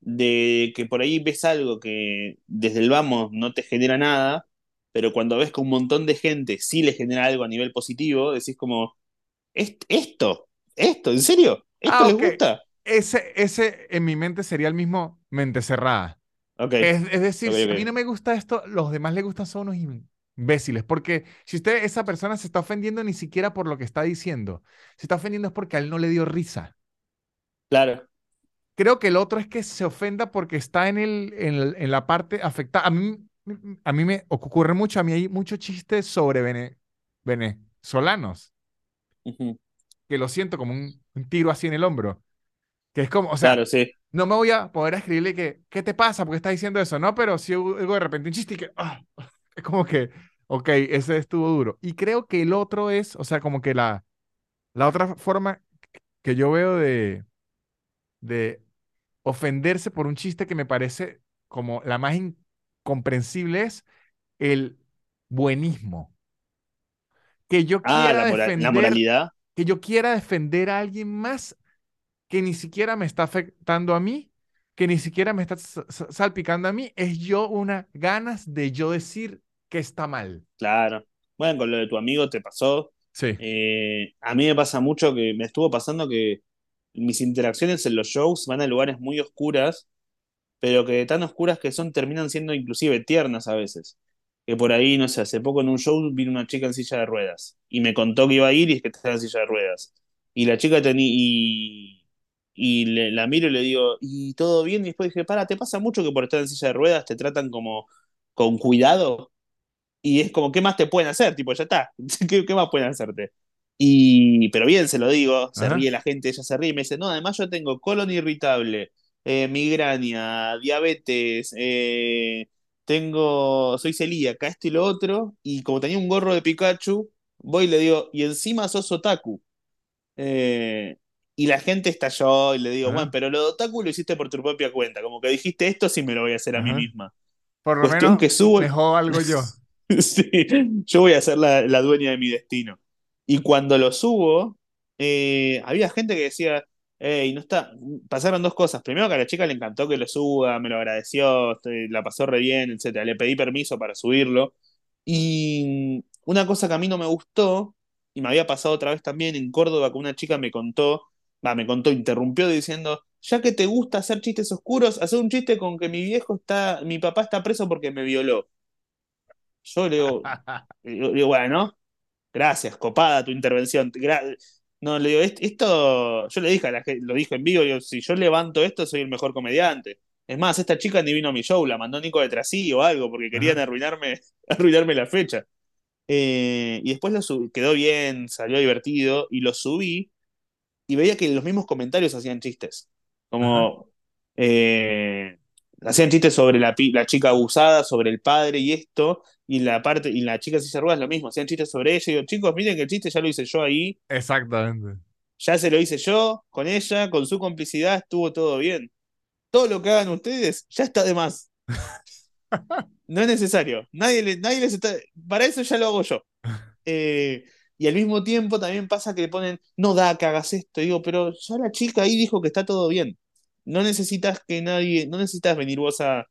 de que por ahí ves algo que desde el vamos no te genera nada, pero cuando ves que un montón de gente sí le genera algo a nivel positivo, decís como, ¿esto? ¿Esto? ¿En serio? ¿Esto ah, les gusta? Ese, ese en mi mente sería el mismo mente cerrada. Okay. Es, decir, si a mí no me gusta esto, los demás le gustan son unos imbéciles. Porque si usted, esa persona se está ofendiendo ni siquiera por lo que está diciendo, se está ofendiendo es porque a él no le dio risa. Claro. Creo que el otro es que se ofenda porque está en, el, en, la parte afectada. A mí, a mí me ocurre mucho, a mí hay muchos chistes sobre venezolanos. Que lo siento como un, tiro así en el hombro. Que es como, o sea, claro, sí. no me voy a poder escribirle que, ¿qué te pasa? porque estás diciendo eso? No, pero si hubo de repente un chiste y que, ah, es como que, ok, ese estuvo duro. Y creo que el otro es, o sea, como que la, la otra forma que yo veo de, de ofenderse por un chiste que me parece como la más incomprensible es el buenismo. Que yo ah, quiera defender, moralidad. Que yo quiera defender a alguien más que ni siquiera me está afectando a mí, que ni siquiera me está salpicando a mí, es yo una ganas de yo decir que está mal. Claro. Bueno, con lo de tu amigo te pasó. Sí. Eh, a mí me pasa mucho que me estuvo pasando que mis interacciones en los shows van a lugares muy oscuras, pero que tan oscuras que son terminan siendo inclusive tiernas a veces. Que por ahí, no sé, hace poco en un show vino una chica en silla de ruedas y me contó que iba a ir y es que estaba en silla de ruedas. Y la chica tenía. Y, y la miro y le digo, ¿y todo bien? Y después dije, para, ¿te pasa mucho que por estar en silla de ruedas te tratan como con cuidado? Y es como, ¿qué más te pueden hacer? Tipo, ya está, ¿qué, qué más pueden hacerte? Y, pero bien, se lo digo, se ríe la gente, ella se ríe y me dice, no, además yo tengo colon irritable, eh, migraña, diabetes, eh, tengo, soy celíaca, esto y lo otro, y como tenía un gorro de Pikachu, voy y le digo, y encima sos otaku. Eh, y la gente estalló y le digo, bueno, pero lo de otaku lo hiciste por tu propia cuenta, como que dijiste esto, sí me lo voy a hacer a mí misma. Por lo menos que subo... dejó algo yo. sí, yo voy a ser la, la dueña de mi destino. Y cuando lo subo, eh, había gente que decía, hey, no está. Pasaron dos cosas. Primero que a la chica le encantó que lo suba, me lo agradeció, la pasó re bien, etc. Le pedí permiso para subirlo. Y una cosa que a mí no me gustó, y me había pasado otra vez también en Córdoba, que una chica me contó, me contó, interrumpió diciendo, ya que te gusta hacer chistes oscuros, hacer un chiste con que mi viejo está, mi papá está preso porque me violó. Yo le digo, le digo bueno, gracias, copada tu intervención. no, le digo, esto, yo le dije a la gente, lo dije en vivo, si yo levanto esto, soy el mejor comediante. Es más, esta chica ni vino a mi show, la mandó Nico de sí o algo, porque querían arruinarme, arruinarme la fecha. Eh, y después lo quedó bien, salió divertido, y lo subí, y veía que los mismos comentarios hacían chistes. Como, eh, hacían chistes sobre la, la, chica abusada, sobre el padre y esto, y la parte, y la chica se ruedas lo mismo, hacían chistes sobre ella, y digo, chicos, miren que el chiste ya lo hice yo ahí. Exactamente. Ya se lo hice yo, con ella, con su complicidad, estuvo todo bien. Todo lo que hagan ustedes ya está de más. no es necesario. Nadie, nadie les está. Para eso ya lo hago yo. Eh, y al mismo tiempo también pasa que le ponen, no da que hagas esto. digo, pero ya la chica ahí dijo que está todo bien. No necesitas que nadie, no necesitas venir vos a,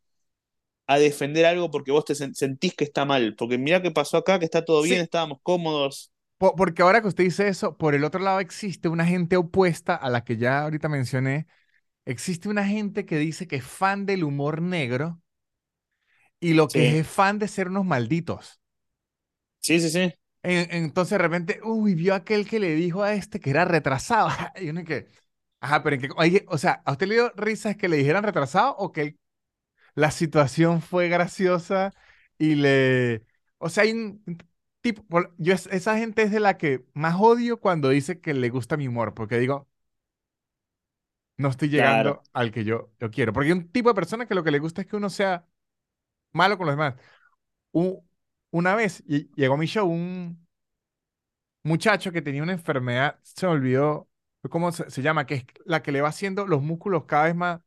a defender algo porque vos te sentís que está mal. Porque mira qué pasó acá, que está todo bien, estábamos cómodos. porque ahora que usted dice eso, por el otro lado existe una gente opuesta a la que ya ahorita mencioné. Existe una gente que dice que es fan del humor negro y lo que es fan de ser unos malditos. Sí, sí, sí. entonces de repente, uy, vio aquel que le dijo a este que era retrasado. y uno que, Ajá, pero en que, o sea, ¿a usted le dio risas que le dijeran retrasado o que la situación fue graciosa y le, o sea, hay un tipo, yo esa gente es de la que más odio cuando dice que le gusta mi humor, porque digo, no estoy llegando al que yo, yo quiero, porque hay un tipo de persona que lo que le gusta es que uno sea malo con los demás. una vez llegó a mi show un muchacho que tenía una enfermedad, se me olvidó cómo se, llama, que es la que le va haciendo los músculos cada vez más,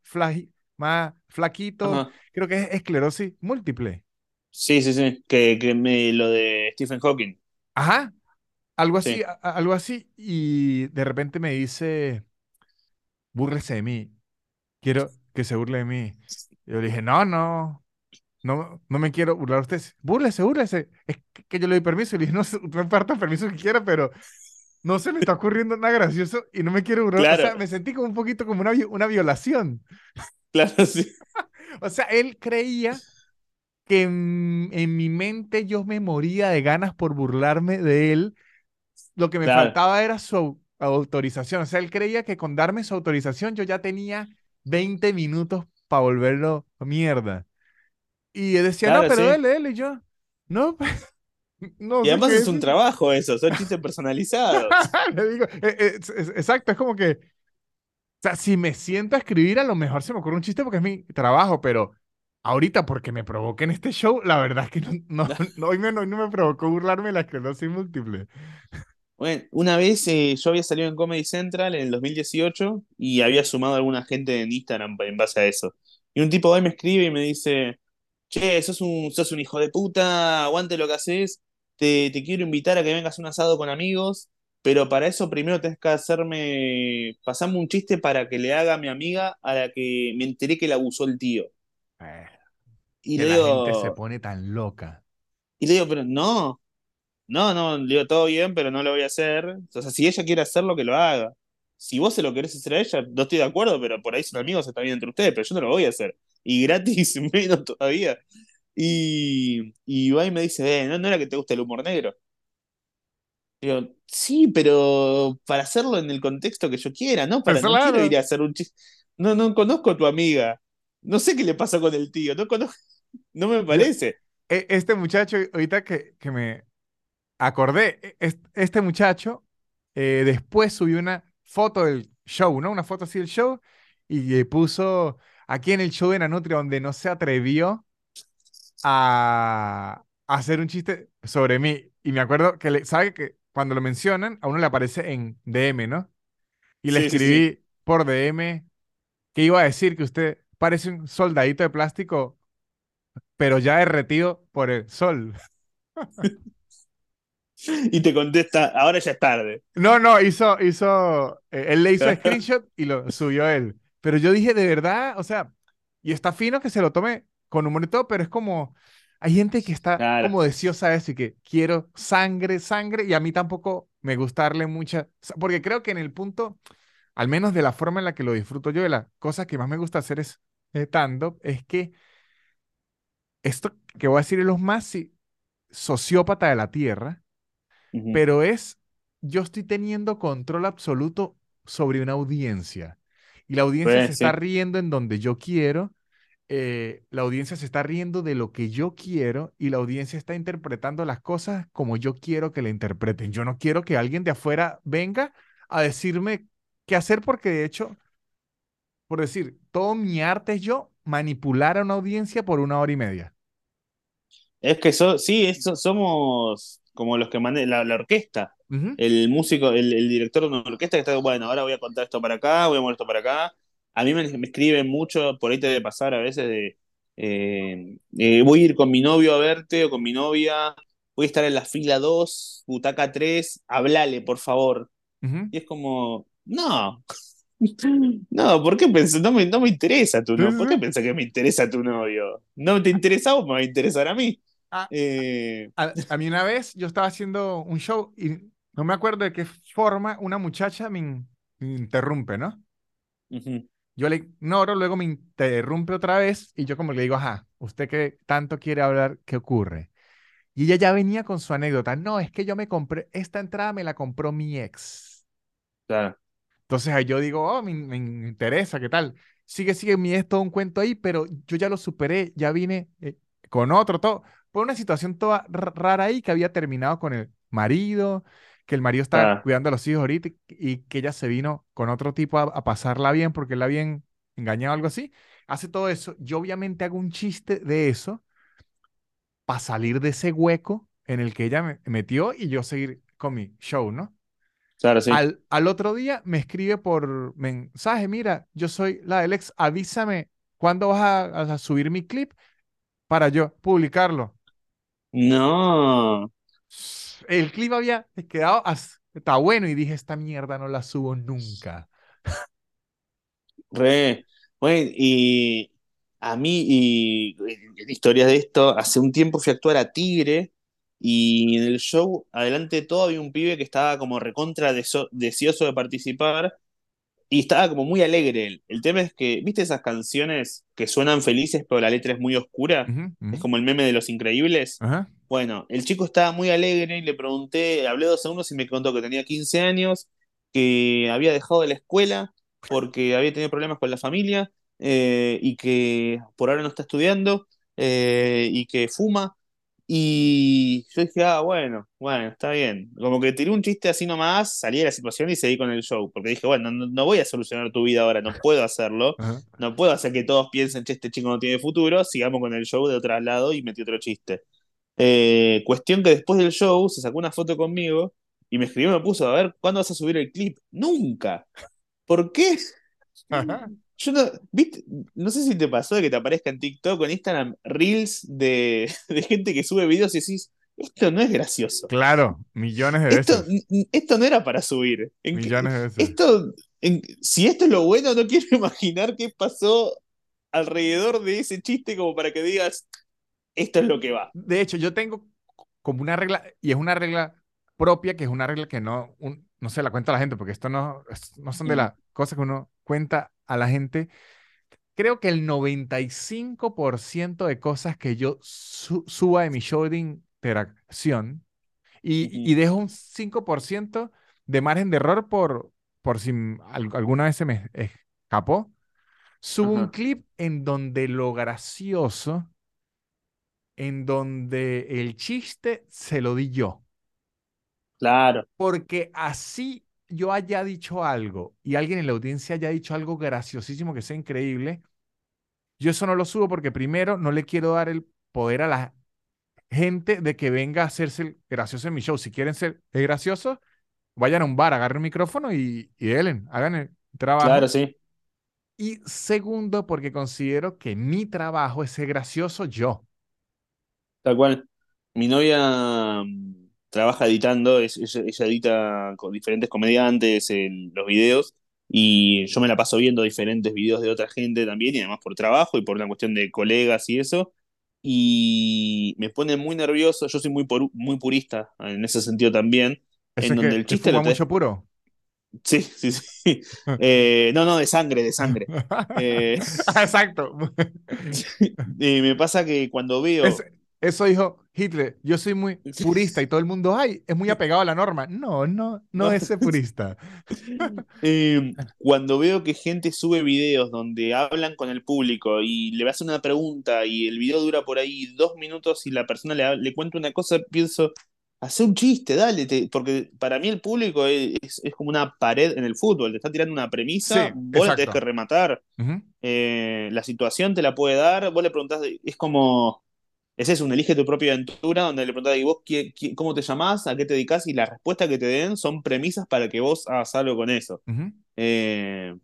más flaquitos. Creo que es esclerosis múltiple. Sí, sí, sí, que, que me, lo de Stephen Hawking. Ajá, algo así, algo así. Y de repente me dice, búrlese de mí. Quiero que se burle de mí. Yo le dije, no, no, no, no me quiero burlar de usted. Búrlese, búrlese. Es que yo le doy permiso. Y le dije, no, no parta permiso que quiera, pero no se me está ocurriendo nada gracioso y no me quiero burlar. O sea, me sentí como un poquito como una, una violación. Claro, sí. o sea, él creía que en, mi mente yo me moría de ganas por burlarme de él. Lo que me faltaba era su autorización. O sea, él creía que con darme su autorización yo ya tenía 20 minutos para volverlo mierda. Y decía, no, pero él, él, y yo, no, no. Y además es un trabajo eso, son chistes personalizados. Le digo, e, e, exacto, es como que, o sea, si me siento a escribir, a lo mejor se me ocurre un chiste porque es mi trabajo, pero ahorita porque me provoquen este show, la verdad es que no, no, hoy no, me provocó burlarme de la esclerosis múltiple. Bueno, una vez eh, yo había salido en Comedy Central en el 2018 y había sumado a alguna gente en Instagram en base a eso. Y un tipo hoy me escribe y me dice, che, sos un, sos un hijo de puta, aguante lo que haces, te, te quiero invitar a que vengas a un asado con amigos, pero para eso primero tenés que hacerme, pasarme un chiste para que le haga a mi amiga a la que me enteré que la abusó el tío. Eh, y le la gente se pone tan loca. Y le digo, pero no, no, no, le digo, todo bien, pero no lo voy a hacer. O sea, si ella quiere hacerlo, que lo haga. Si vos se lo querés hacer a ella, no estoy de acuerdo, pero por ahí son amigos, está bien entre ustedes, pero yo no lo voy a hacer. Y gratis, menos todavía. Y, y va y me dice, eh, ¿no, ¿no era que te gusta el humor negro? Digo, sí, pero para hacerlo en el contexto que yo quiera, ¿no? Para no quiero ir a hacer un chiste. No, no conozco a tu amiga. No sé qué le pasó con el tío, no conozco, no me parece. E, este muchacho, ahorita que, que me acordé, e, este muchacho eh, después subió una foto del show, ¿no? Una foto así del show y puso aquí en el show de Nanutria donde no se atrevió a, hacer un chiste sobre mí. Y me acuerdo que, le, ¿sabe que cuando lo mencionan, a uno le aparece en DM, ¿no? Y le escribí por DM que iba a decir que usted parece un soldadito de plástico, pero ya derretido por el sol. y te contesta, ahora ya es tarde. No, no, hizo, hizo, eh, él le hizo screenshot y lo subió él. Pero yo dije, de verdad, o sea, y está fino que se lo tome con humor y todo, pero es como, hay gente que está como deseosa de eso y que quiero sangre, sangre, y a mí tampoco me gusta darle mucha, porque creo que en el punto, al menos de la forma en la que lo disfruto yo, de las cosas que más me gusta hacer es stand es que esto que voy a decir es lo más sociópata de la Tierra, pero es, yo estoy teniendo control absoluto sobre una audiencia y la audiencia pues, se está riendo en donde yo quiero, eh, la audiencia se está riendo de lo que yo quiero y la audiencia está interpretando las cosas como yo quiero que la interpreten. Yo no quiero que alguien de afuera venga a decirme qué hacer porque de hecho por decir, todo mi arte es yo manipular a una audiencia por una hora y media. Es que sí, somos como los que manejan la, orquesta. El músico, el, director de una orquesta que está, bueno, ahora voy a contar esto para acá, voy a mover esto para acá. A mí me, escriben mucho, por ahí te debe pasar a veces de, eh, eh, voy a ir con mi novio a verte o con mi novia, voy a estar en la fila 2, butaca 3, hablale, por favor. Y es como, no, no, ¿por qué pensás? No me, no me interesa tu novio. ¿Por qué pensás que me interesa tu novio? ¿No te interesa vos? Me va a interesar a mí. Ah, eh, a, mí una vez yo estaba haciendo un show y no me acuerdo de qué forma una muchacha me, interrumpe, ¿no? Yo le ignoro, luego me interrumpe otra vez y yo como le digo, ajá, usted que tanto quiere hablar, ¿qué ocurre? Y ella ya venía con su anécdota. No, es que yo me compré, esta entrada me la compró mi ex. Claro. Entonces ahí yo digo, oh, me, interesa, ¿qué tal? Sigue, sigue, mi es todo un cuento ahí, pero yo ya lo superé, ya vine eh, con otro, todo. Fue una situación toda rara ahí que había terminado con el marido, que el marido estaba ah. cuidando a los hijos ahorita y, que ella se vino con otro tipo a, pasarla bien porque la habían engañado o algo así. Hace todo eso. Yo obviamente hago un chiste de eso para salir de ese hueco en el que ella me metió y yo seguir con mi show, ¿no? Claro, sí. Al, al otro día me escribe por mensaje, mira, yo soy la del ex, avísame cuándo vas a, a subir mi clip para yo publicarlo. No. El clip había quedado está bueno y dije, esta mierda no la subo nunca. Re. Bueno, y a mí, y, historias de esto, hace un tiempo fui a actuar a Tigre y en el show, adelante de todo, había un pibe que estaba como recontra deseoso de participar y estaba como muy alegre él. El tema es que, ¿viste esas canciones que suenan felices pero la letra es muy oscura? Es como el meme de los increíbles. Bueno, el chico estaba muy alegre y le pregunté, hablé dos segundos y me contó que tenía 15 años, que había dejado de la escuela porque había tenido problemas con la familia eh, y que por ahora no está estudiando eh, y que fuma. Y yo dije, ah, bueno, bueno, está bien. Como que tiré un chiste así nomás, salí de la situación y seguí con el show. Porque dije, bueno, no, voy a solucionar tu vida ahora, no puedo hacerlo. No puedo hacer que todos piensen, che, este chico no tiene futuro. Sigamos con el show de otro lado y metí otro chiste. Eh, cuestión que después del show se sacó una foto conmigo y me escribió, me puso, a ver, ¿cuándo vas a subir el clip? Nunca. ¿Por qué? Yo no, ¿viste? no sé si te pasó de que te aparezca en TikTok o en Instagram reels de, gente que sube videos y decís, esto no es gracioso. Claro, millones de veces. Esto no era para subir. millones de veces. Esto, si esto es lo bueno, no quiero imaginar qué pasó alrededor de ese chiste como para que digas, esto es lo que va. De hecho, yo tengo como una regla, y es una regla propia, que es una regla que no, no se la cuenta a la gente, porque esto no, no son de las cosas que uno cuenta a la gente, creo que el 95% de cosas que yo suba de mi show de interacción y, dejo un 5% de margen de error por, por si alguna vez se me escapó, subo un clip en donde lo gracioso, en donde el chiste se lo di yo. Claro. Porque así yo haya dicho algo y alguien en la audiencia haya dicho algo graciosísimo que sea increíble, yo eso no lo subo porque primero no le quiero dar el poder a la gente de que venga a hacerse gracioso en mi show. Si quieren ser graciosos, vayan a un bar, agarren el micrófono y, y hagan el trabajo. Claro, sí. Y segundo, porque considero que mi trabajo es ser gracioso yo. Tal cual. Mi novia trabaja editando, ella, edita con diferentes comediantes en los videos y yo me la paso viendo diferentes videos de otra gente también y además por trabajo y por una cuestión de colegas y eso y me pone muy nervioso, yo soy muy, muy purista en ese sentido también, en donde el chiste... lo mucho puro? Sí, sí, sí. Eh, no, no, de sangre, de sangre. Eh, Exacto. y me pasa que cuando veo... Eso dijo Hitler, yo soy muy purista y todo el mundo, ay, es muy apegado a la norma. No, no, no, es purista. Em, cuando veo que gente sube videos donde hablan con el público y le hacen una pregunta y el video dura por ahí dos minutos y la persona le, le cuenta una cosa, pienso, hace un chiste, dale, porque para mí el público es, como una pared en el fútbol, te está tirando una premisa, vos la tenés que rematar. Eh, la situación te la puede dar, vos le preguntás, es como es un elige tu propia aventura, donde le preguntas, ¿y vos cómo te llamás? ¿A qué te dedicas? Y las respuestas que te den son premisas para que vos hagas algo con eso. Eh,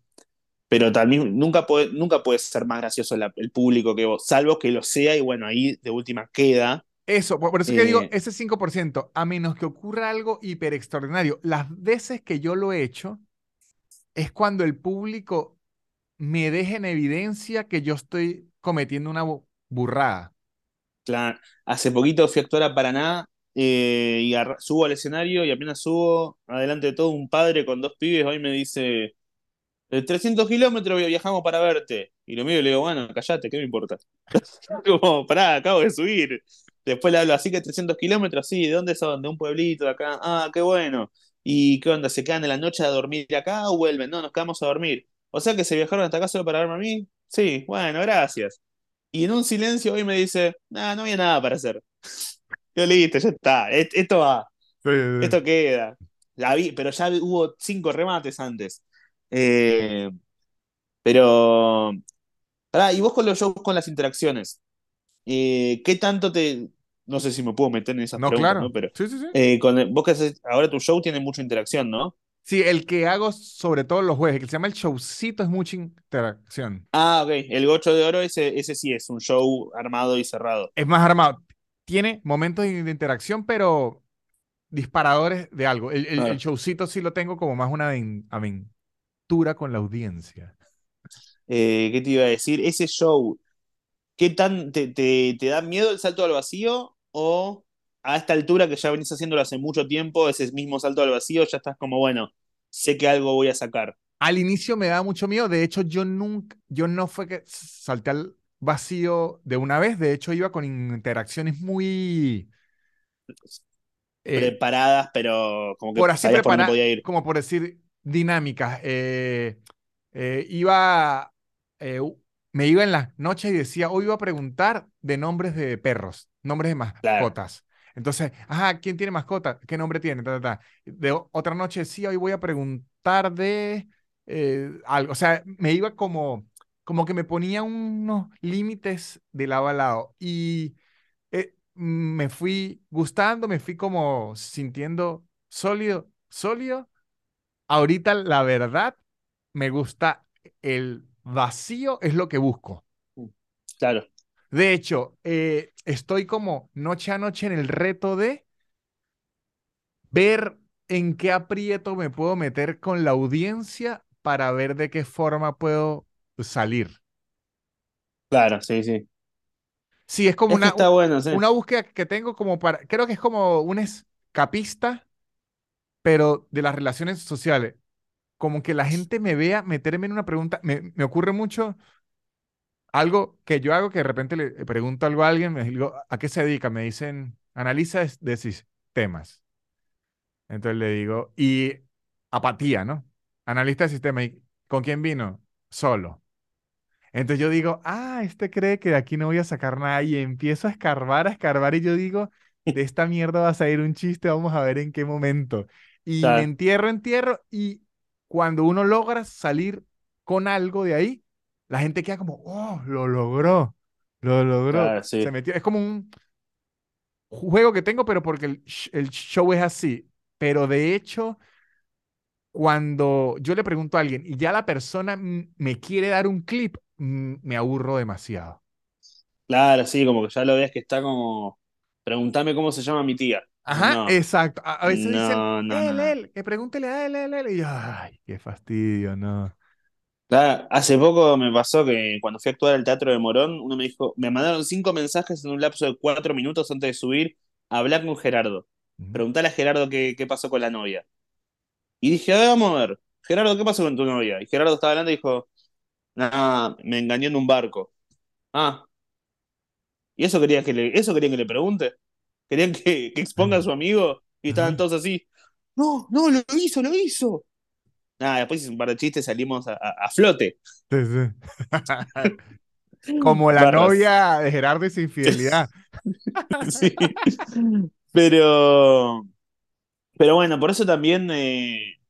pero también nunca puede, nunca puede ser más gracioso el público que vos, salvo que lo sea, y bueno, ahí de última queda. Eso, por eso que digo, eh, ese 5%, a menos que ocurra algo hiper extraordinario. Las veces que yo lo he hecho, es cuando el público me deja en evidencia que yo estoy cometiendo una burrada. Claro, hace poquito fui a actuar a Paraná eh, y subo al escenario y apenas subo, adelante de todo, un padre con dos pibes, hoy me dice, 300 kilómetros viajamos para verte. Y lo mío le digo, bueno, callate, ¿qué me importa? Como, pará, acabo de subir. Después le hablo, así que 300 kilómetros, sí, ¿de dónde son? De un pueblito de acá. Ah, qué bueno. ¿Y qué onda? ¿Se quedan en la noche a dormir acá o vuelven? No, nos quedamos a dormir. O sea que se viajaron hasta acá solo para verme a mí. Sí, bueno, gracias. Y en un silencio hoy me dice, no no había nada para hacer. Yo listo, ya está, esto va, esto queda. La vi, pero ya hubo cinco remates antes. Eh, pero, y vos con los shows, con las interacciones, eh, ¿qué tanto te, no sé si me puedo meter en esas no, preguntas, claro. ¿no? Pero sí, sí, sí. Eh, con vos que haces, ahora tu show tiene mucha interacción, ¿no? Sí, el que hago sobre todo los jueves, que se llama el showcito, es mucha interacción. Ah, ok. El Gocho de Oro, ese, ese sí es un show armado y cerrado. Es más armado. Tiene momentos de interacción, pero disparadores de algo. El, el, el showcito sí lo tengo como más una aventura con la audiencia. Eh, ¿Qué te iba a decir? Ese show, ¿qué tan te, te, te da miedo el salto al vacío? ¿O a esta altura que ya venís haciéndolo hace mucho tiempo, ese mismo salto al vacío, ya estás como, bueno, sé que algo voy a sacar. Al inicio me daba mucho miedo, de hecho yo nunca, yo no fue que salté al vacío de una vez, de hecho iba con interacciones muy... Eh, preparadas, pero como que por así preparar, podía ir. Como por decir, dinámicas. Eh, eh, iba, me iba en las noches y decía, hoy iba a preguntar de nombres de perros, nombres de mascotas. Entonces, ajá, ¿quién tiene mascota? ¿Qué nombre tiene? De otra noche, sí, hoy voy a preguntar de eh, algo. O sea, me iba como, como que me ponía unos límites de lado a lado. Y eh, me fui gustando, me fui como sintiendo sólido, sólido. Ahorita, la verdad, me gusta el vacío, es lo que busco. Claro. De hecho, eh, estoy como noche a noche en el reto de ver en qué aprieto me puedo meter con la audiencia para ver de qué forma puedo salir. Claro, sí, sí. Sí, es como una, una búsqueda que tengo como para, creo que es como un escapista, pero de las relaciones sociales. Como que la gente me vea meterme en una pregunta, me, me ocurre mucho algo que yo hago que de repente le pregunto algo a alguien, me digo, ¿a qué se dedica? Me dicen, analiza de sistemas. Entonces le digo, y apatía, ¿no? Analista de sistema. ¿Y con quién vino? Solo. Entonces yo digo, ah, este cree que de aquí no voy a sacar nada y empiezo a escarbar, a escarbar y yo digo, de esta mierda va a salir un chiste, vamos a ver en qué momento. Y me entierro, entierro y cuando uno logra salir con algo de ahí, la gente queda como, oh, lo logró, lo logró. Se metió. Es como un juego que tengo, pero porque el, el, show es así. Pero de hecho, cuando yo le pregunto a alguien y ya la persona me quiere dar un clip, me aburro demasiado. Claro, sí, como que ya lo ves que está como, pregúntame cómo se llama mi tía. Ajá, exacto. A, veces dicen, él, él, que pregúntele a él, él, él. Y yo, ay, qué fastidio, no hace poco me pasó que cuando fui a actuar al Teatro de Morón, uno me dijo, me mandaron cinco mensajes en un lapso de cuatro minutos antes de subir a hablar con Gerardo. Preguntale a Gerardo qué, qué pasó con la novia. Y dije, a ver, vamos a ver, Gerardo, ¿qué pasó con tu novia? Y Gerardo estaba hablando y dijo, nada, me engañó en un barco. Ah. ¿Y eso querían que le, eso querían que le pregunte? ¿Querían que, que exponga a su amigo? Y estaban todos así, no, no, lo hizo, lo hizo. Nada, después un par de chistes salimos a, flote. Sí, sí. Como la novia de Gerardo y su infidelidad. sí. Pero. Pero bueno, por eso también. Eh,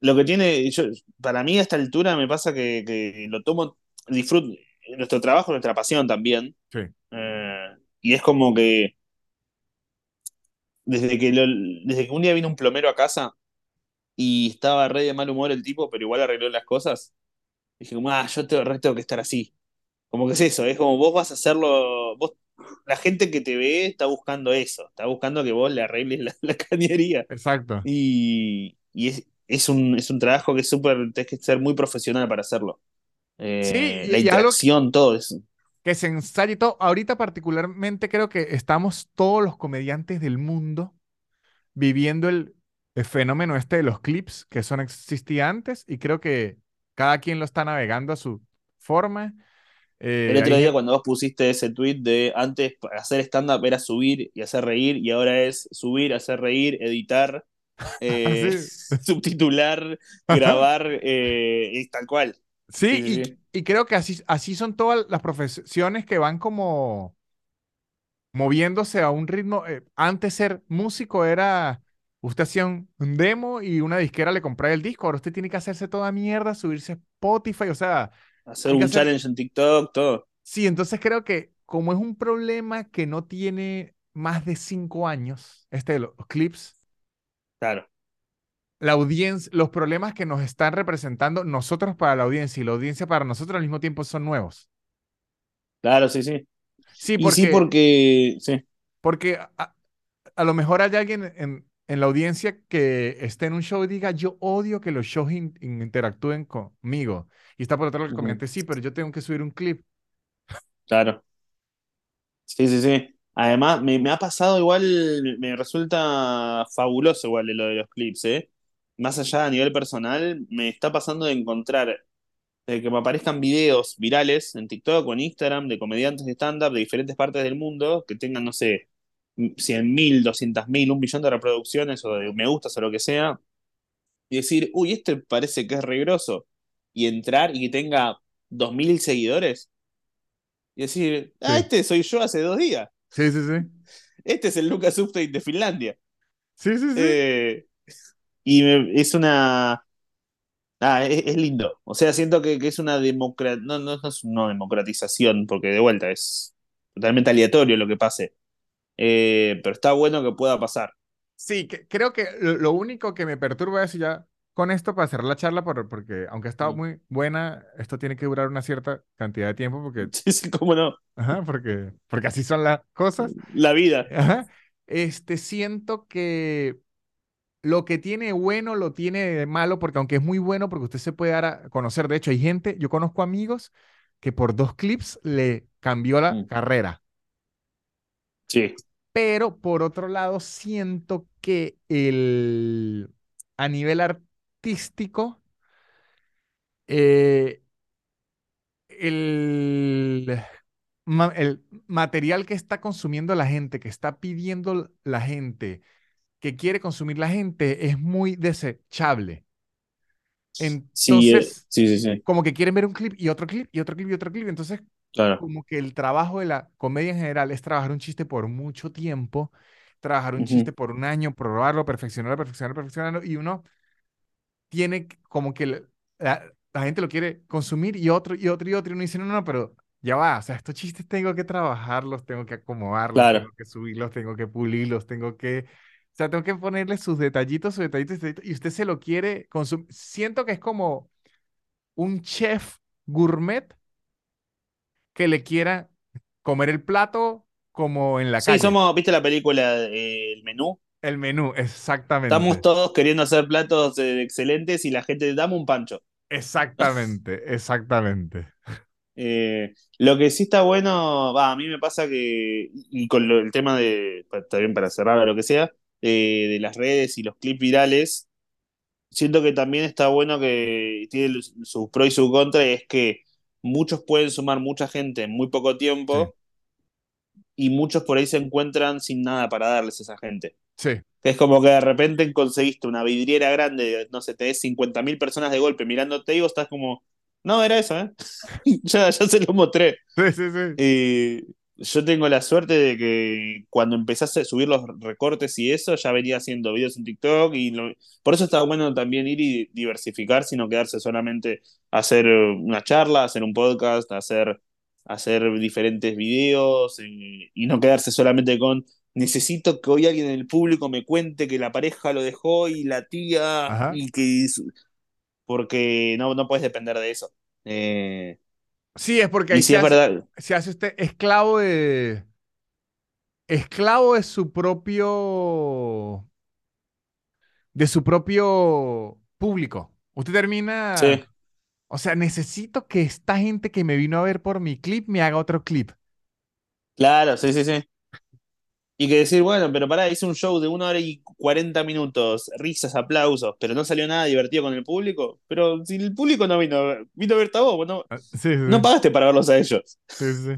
lo que tiene. Yo, para mí, a esta altura, me pasa que, lo tomo. Disfruto. Nuestro trabajo, nuestra pasión también. Sí. Eh, y es como que. Desde que, desde que un día vino un plomero a casa y estaba re de mal humor el tipo, pero igual arregló las cosas. dije, como, ah, yo te, re tengo que estar así. Como que es eso, es como vos vas a hacerlo, vos, la gente que te ve está buscando eso, está buscando que vos le arregles la, cañería. Exacto. Y, y es, es, un, es un trabajo que es súper, tenés que ser muy profesional para hacerlo. Eh, sí, la interacción, todo eso. Que se ensaya y todo. Ahorita particularmente creo que estamos todos los comediantes del mundo viviendo el el fenómeno este de los clips, que son existía antes, y creo que cada quien lo está navegando a su forma. Eh, el otro día cuando vos pusiste ese tweet de antes hacer stand-up era subir y hacer reír, y ahora es subir, hacer reír, editar, eh, subtitular, grabar, eh, tal cual. Sí, y, creo que así, así son todas las profesiones que van como moviéndose a un ritmo. antes ser músico era Usted hacía un, demo y una disquera le compraba el disco. Ahora usted tiene que hacerse toda mierda, subirse a Spotify, o sea. Hacer un challenge en TikTok, todo. Sí, entonces creo que como es un problema que no tiene más de cinco años, este de los clips. Claro. La audiencia, los problemas que nos están representando nosotros para la audiencia y la audiencia para nosotros al mismo tiempo son nuevos. Claro, sí, sí. Sí, porque. sí, porque. Sí. Porque a, lo mejor hay alguien en, en, la audiencia que esté en un show y diga: Yo odio que los shows interactúen conmigo. Y está por otro lado el comente: Sí, pero yo tengo que subir un clip. Claro. Sí, sí, sí. Además, me, me, ha pasado igual, me resulta fabuloso igual lo de los clips, ¿eh? Más allá a nivel personal, me está pasando de encontrar, de que me aparezcan videos virales en TikTok o en Instagram de comediantes de stand-up de diferentes partes del mundo que tengan, no sé, 100.000, 200.000, un millón de reproducciones o de me gustas o lo que sea, y decir, uy, este parece que es regroso, y entrar y que tenga 2.000 seguidores, y decir, ah, este soy yo hace dos días. Sí, sí, sí. Este es el Lucas Upstate de Finlandia. Sí, sí, sí. Eh, y es una. Ah, es, lindo. O sea, siento que, es una democra... no, no, es una democratización, porque de vuelta es totalmente aleatorio lo que pase. Eh, pero está bueno que pueda pasar. Sí, creo que lo, único que me perturba es ya con esto para cerrar la charla, porque aunque ha estado mm. muy buena, esto tiene que durar una cierta cantidad de tiempo, porque... Sí, sí, cómo no. Ajá, porque, porque así son las cosas. La vida. Ajá. Este, siento que lo que tiene bueno lo tiene malo, porque aunque es muy bueno, porque usted se puede dar a conocer, de hecho, hay gente, yo conozco amigos que por dos clips le cambió la mm. carrera. Sí. Pero por otro lado, siento que el, a nivel artístico, eh, el, el material que está consumiendo la gente, que está pidiendo la gente, que quiere consumir la gente, es muy desechable. Entonces, sí, sí, sí, como que quieren ver un clip y otro clip y otro clip y otro clip. Entonces, como que el trabajo de la comedia en general es trabajar un chiste por mucho tiempo, trabajar un chiste por un año, probarlo, perfeccionarlo, perfeccionarlo, perfeccionarlo, y uno tiene como que la, gente lo quiere consumir y otro y otro y otro, y uno dice, no, no, pero ya va, o sea, estos chistes tengo que trabajarlos, tengo que acomodarlos, tengo que subirlos, tengo que pulirlos, tengo que, o sea, tengo que ponerle sus detallitos, sus detallitos, y usted se lo quiere consumir. Siento que es como un chef gourmet que le quiera comer el plato como en la calle. Sí, somos, ¿viste la película eh, El Menú? El menú, exactamente. Estamos todos queriendo hacer platos eh, excelentes y la gente, dame un pancho. Exactamente, exactamente. Eh, lo que sí está bueno, a mí me pasa que, y con el tema de, también para cerrar o lo que sea, de las redes y los clips virales, siento que también está bueno que tiene sus pros y sus contras, es que muchos pueden sumar mucha gente en muy poco tiempo y muchos por ahí se encuentran sin nada para darles a esa gente. Sí. Es como que de repente conseguiste una vidriera grande, no sé, te des 50.000 personas de golpe mirándote y vos estás como, no, era eso, ¿eh? ya, ya se lo mostré. Sí, sí, sí. Y yo tengo la suerte de que cuando empezaste a subir los recortes y eso, ya venía haciendo videos en TikTok y por eso está bueno también ir y diversificar, sino quedarse solamente hacer una charla, hacer un podcast, hacer, hacer diferentes videos y, no quedarse solamente con necesito que hoy alguien en el público me cuente que la pareja lo dejó y la tía y que porque no, no puedes depender de eso. Eh, Sí, es porque ahí se, hace, se hace usted esclavo de. Esclavo de su propio. De su propio público. Usted termina. Sí. O sea, necesito que esta gente que me vino a ver por mi clip me haga otro clip. Claro, sí, sí, sí. Y que decir, bueno, pero pará, hice un show de una hora y cuarenta minutos, risas, aplausos, pero no salió nada divertido con el público. Pero si el público no vino, vino a verte a vos, no, ah, sí, no pagaste para verlos a ellos. Sí, sí.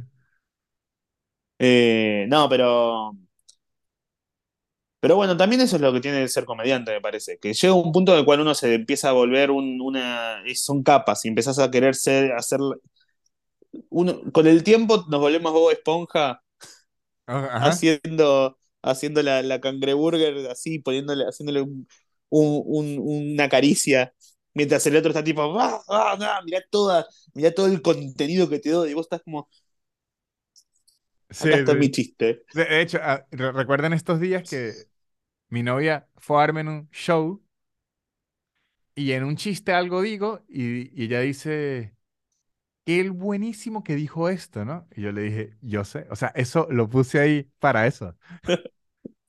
Eh, no, pero. Pero bueno, también eso es lo que tiene de ser comediante, me parece. Que llega un punto en el cual uno se empieza a volver un, una. Son capas y empezás a querer ser, hacer. Uno, con el tiempo nos volvemos vos esponja haciendo, haciendo la, la cangreburger así, poniéndole, haciéndole una caricia. Mientras el otro está tipo, ¡Ah, ah, ah, mirá, toda, mirá todo el contenido que te doy. Y vos estás como. Acá está mi chiste. De hecho, ah, recuerden estos días que mi novia fue a darme un show y en un chiste algo digo y, ella dice, qué buenísimo que dijo esto, ¿no? Y yo le dije, yo sé, o sea, eso lo puse ahí para eso.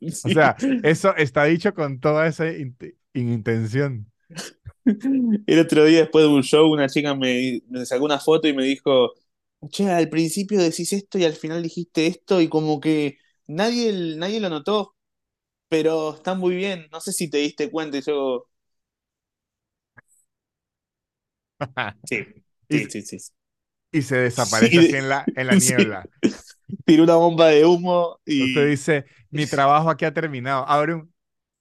O sea, eso está dicho con toda esa intención. El otro día, después de un show, una chica me, me, sacó una foto y me dijo, che, al principio decís esto y al final dijiste esto y como que nadie, nadie lo notó, pero está muy bien, no sé si te diste cuenta y yo... Sí, sí, sí, sí. Y se desaparece así en la, en la niebla. Tira una bomba de humo y... Usted dice, mi trabajo aquí ha terminado. Abre un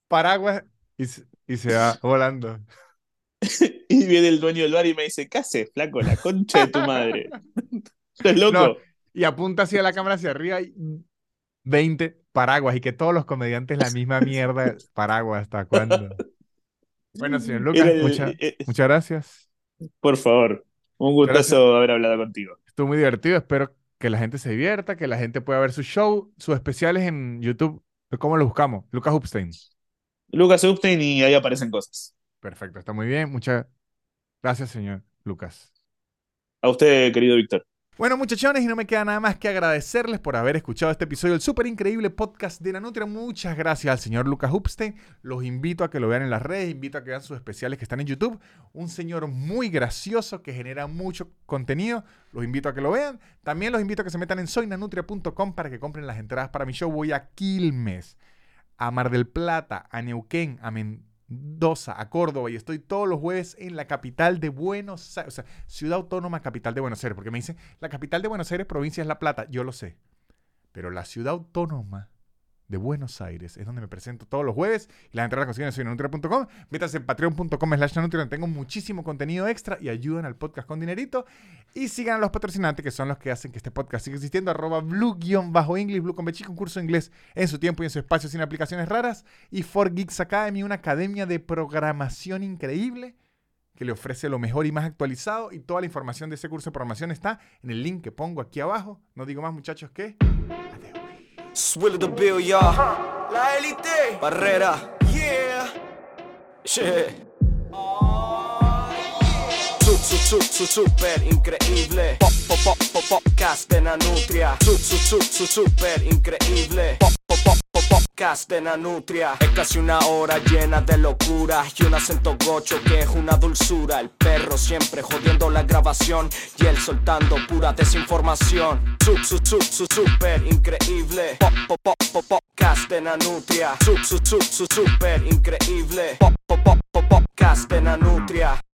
paraguas y, y se va volando. y viene el dueño del bar y me dice, ¿qué haces, flaco? La concha de tu madre. ¿Estás loco? y apunta hacia la cámara hacia arriba y 20 paraguas y que todos los comediantes la misma mierda paraguas. ¿Hasta cuándo? Bueno, señor Lucas, eh, eh, muchas gracias. Por favor, un gustazo haber hablado contigo. Estuvo muy divertido, espero que la gente se divierta, que la gente pueda ver su show, sus especiales en YouTube. ¿Cómo lo buscamos? Lucas Upstein. Lucas Upstein y ahí aparecen cosas. Perfecto, está muy bien. Muchas gracias, señor Lucas. A usted, querido Víctor. Bueno, muchachones, y no me queda nada más que agradecerles por haber escuchado este episodio del súper increíble podcast de la Nutria. Muchas gracias al señor Lucas Upstein. Los invito a que lo vean en las redes, invito a que vean sus especiales que están en YouTube. Un señor muy gracioso que genera mucho contenido. Los invito a que lo vean. También los invito a que se metan en soynanutria.com para que compren las entradas para mi show. Voy a Quilmes, a Mar del Plata, a Neuquén, a Mendoza Dosa, a Córdoba, y estoy todos los jueves en la capital de Buenos Aires, o sea, ciudad autónoma capital de Buenos Aires, porque me dicen, la capital de Buenos Aires, provincia es La Plata, yo lo sé, pero la ciudad autónoma de Buenos Aires. Es donde me presento todos los jueves. Y las entradas las consiguen en soynanutria.com. Métanse en patreon.com slash tengo muchísimo contenido extra y ayudan al podcast con dinerito. Y sigan a los patrocinantes que son los que hacen que este podcast siga existiendo. Arroba blue-english, blue con un curso de inglés en su tiempo y en su espacio sin aplicaciones raras. Y For Geeks Academy, una academia de programación increíble que le ofrece lo mejor y más actualizado. Y toda la información de ese curso de programación está en el link que pongo aquí abajo. No digo más muchachos que... Adiós. of the bill, y'all. La élite. Barrera. Yeah. Yeah. Su, su, su, su, super increíble. Pop, pop, pop, pop, podcast de Nanutria. Su, su, su, su, super increíble. Pop podcast de Nanutria. Es casi una hora llena de locura Y un acento gocho que es una dulzura. El perro siempre jodiendo la grabación Y él soltando pura desinformación. Su, su, su, su, super increíble. Pop, pop, pop, pop, podcast de Nanutria. Su, su, su, su, super increíble. Pop, pop, pop, pop, podcast de Nanutria